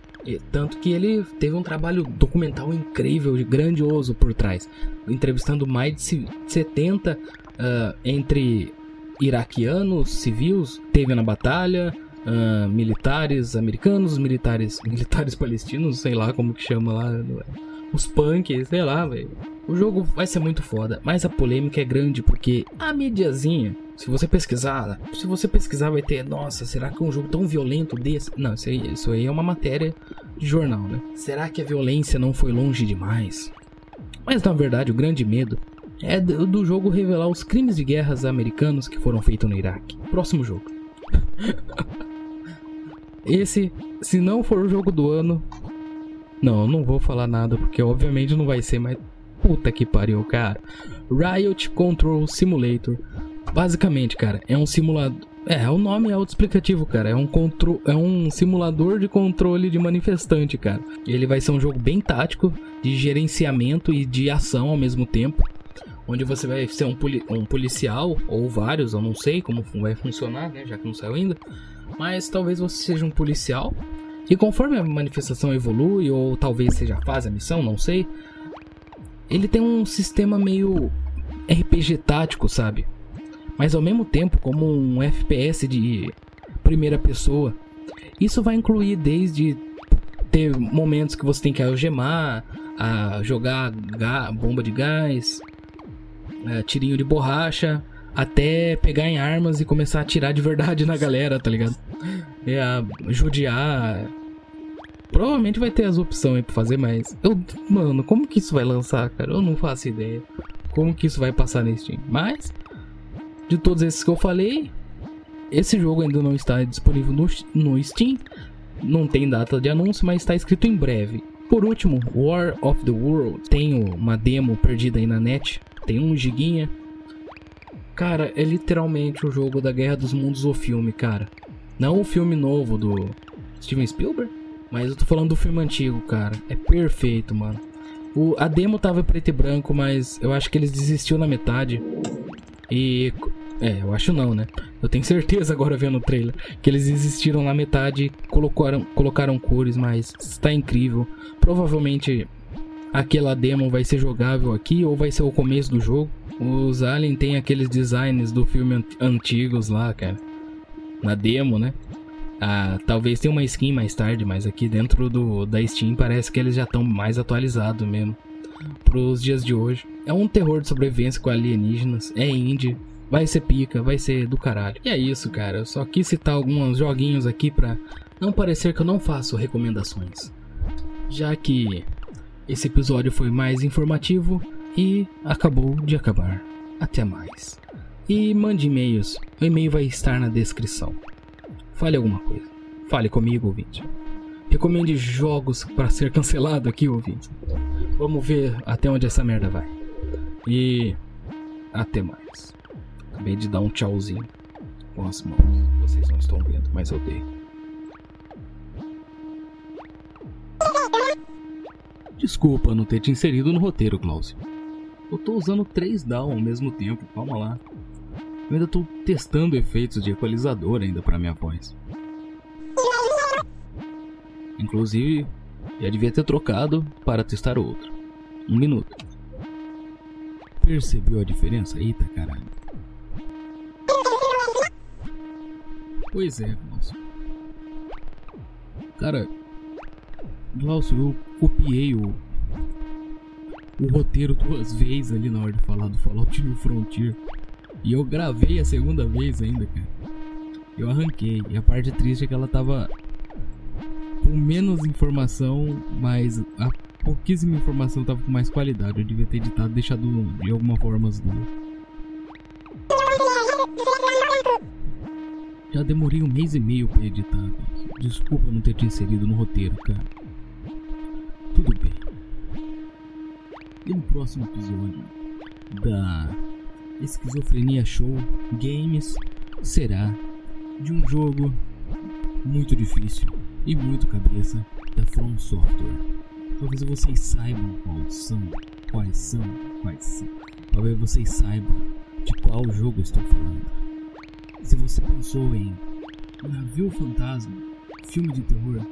Tanto que ele teve um trabalho documental incrível grandioso por trás, entrevistando mais de 70 uh, entre iraquianos, civis, teve na batalha, uh, militares americanos, militares militares palestinos, sei lá como que chama lá, os punks, sei lá, velho. O jogo vai ser muito foda, mas a polêmica é grande porque a mediazinha, se você pesquisar, se você pesquisar vai ter, nossa, será que é um jogo tão violento desse? Não, isso aí, isso aí é uma matéria de jornal, né? Será que a violência não foi longe demais? Mas na verdade o grande medo é do jogo revelar os crimes de guerras americanos que foram feitos no Iraque. Próximo jogo. <laughs> Esse, se não for o jogo do ano, não, não vou falar nada porque obviamente não vai ser, mas puta que pariu, cara. Riot Control Simulator. Basicamente, cara, é um simulador. É, o nome é autoexplicativo, cara. É um, contro... é um simulador de controle de manifestante, cara. Ele vai ser um jogo bem tático, de gerenciamento e de ação ao mesmo tempo. Onde você vai ser um, poli... um policial, ou vários, eu não sei como vai funcionar, né? Já que não saiu ainda. Mas talvez você seja um policial e conforme a manifestação evolui, ou talvez seja a fase, a missão, não sei, ele tem um sistema meio RPG tático, sabe? Mas ao mesmo tempo como um FPS de primeira pessoa. Isso vai incluir desde ter momentos que você tem que algemar, a jogar bomba de gás, é, tirinho de borracha, até pegar em armas e começar a atirar de verdade na galera, tá ligado? É, judiar, Provavelmente vai ter as opções aí pra fazer, mas. Eu, mano, como que isso vai lançar, cara? Eu não faço ideia. Como que isso vai passar nesse Steam. Mas, de todos esses que eu falei, esse jogo ainda não está disponível no, no Steam. Não tem data de anúncio, mas está escrito em breve. Por último, War of the World. Tem uma demo perdida aí na net. Tem um giguinha. Cara, é literalmente o jogo da Guerra dos Mundos, o filme, cara. Não o filme novo do Steven Spielberg. Mas eu tô falando do filme antigo, cara. É perfeito, mano. O, a demo tava preto e branco, mas eu acho que eles desistiu na metade. E. É, eu acho não, né? Eu tenho certeza agora vendo o trailer que eles desistiram na metade e colocaram, colocaram cores, mas está incrível. Provavelmente aquela demo vai ser jogável aqui ou vai ser o começo do jogo. Os Alien tem aqueles designs do filme antigos lá, cara. Na demo, né? Ah, talvez tenha uma skin mais tarde, mas aqui dentro do, da Steam parece que eles já estão mais atualizados mesmo. Pros dias de hoje. É um terror de sobrevivência com alienígenas. É indie. Vai ser pica, vai ser do caralho. E é isso, cara. Eu só quis citar alguns joguinhos aqui pra não parecer que eu não faço recomendações. Já que esse episódio foi mais informativo e acabou de acabar. Até mais. E mande e-mails. O e-mail vai estar na descrição. Fale alguma coisa. Fale comigo, ouvinte. Recomende jogos para ser cancelado aqui, ouvinte. Vamos ver até onde essa merda vai. E até mais. Acabei de dar um tchauzinho com as mãos. Vocês não estão vendo, mas eu dei. Desculpa não ter te inserido no roteiro, Klaus. Eu tô usando três down ao mesmo tempo, calma lá. Eu ainda estou testando efeitos de equalizador ainda para minha voz. Inclusive, já devia ter trocado para testar outro. Um minuto. Percebeu a diferença? Eita caralho. Pois é, Glaucio. Cara, Glaucio, eu copiei o, o roteiro duas <laughs> vezes ali na hora de falar do Fallout New Frontier. E eu gravei a segunda vez ainda, cara. Eu arranquei. E a parte triste é que ela tava com menos informação, mas a pouquíssima informação tava com mais qualidade. Eu devia ter editado, deixado de alguma forma as duas. Já demorei um mês e meio pra editar. Desculpa não ter te inserido no roteiro, cara. Tudo bem. E no próximo episódio da Esquizofrenia Show Games será de um jogo muito difícil e muito cabeça da From Software. Talvez vocês saibam quais são, quais são, quais são. Talvez vocês saibam de qual jogo estou falando. Se você pensou em navio fantasma, filme de terror,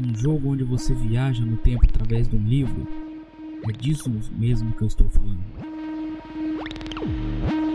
um jogo onde você viaja no tempo através de um livro, é disso mesmo que eu estou falando. Música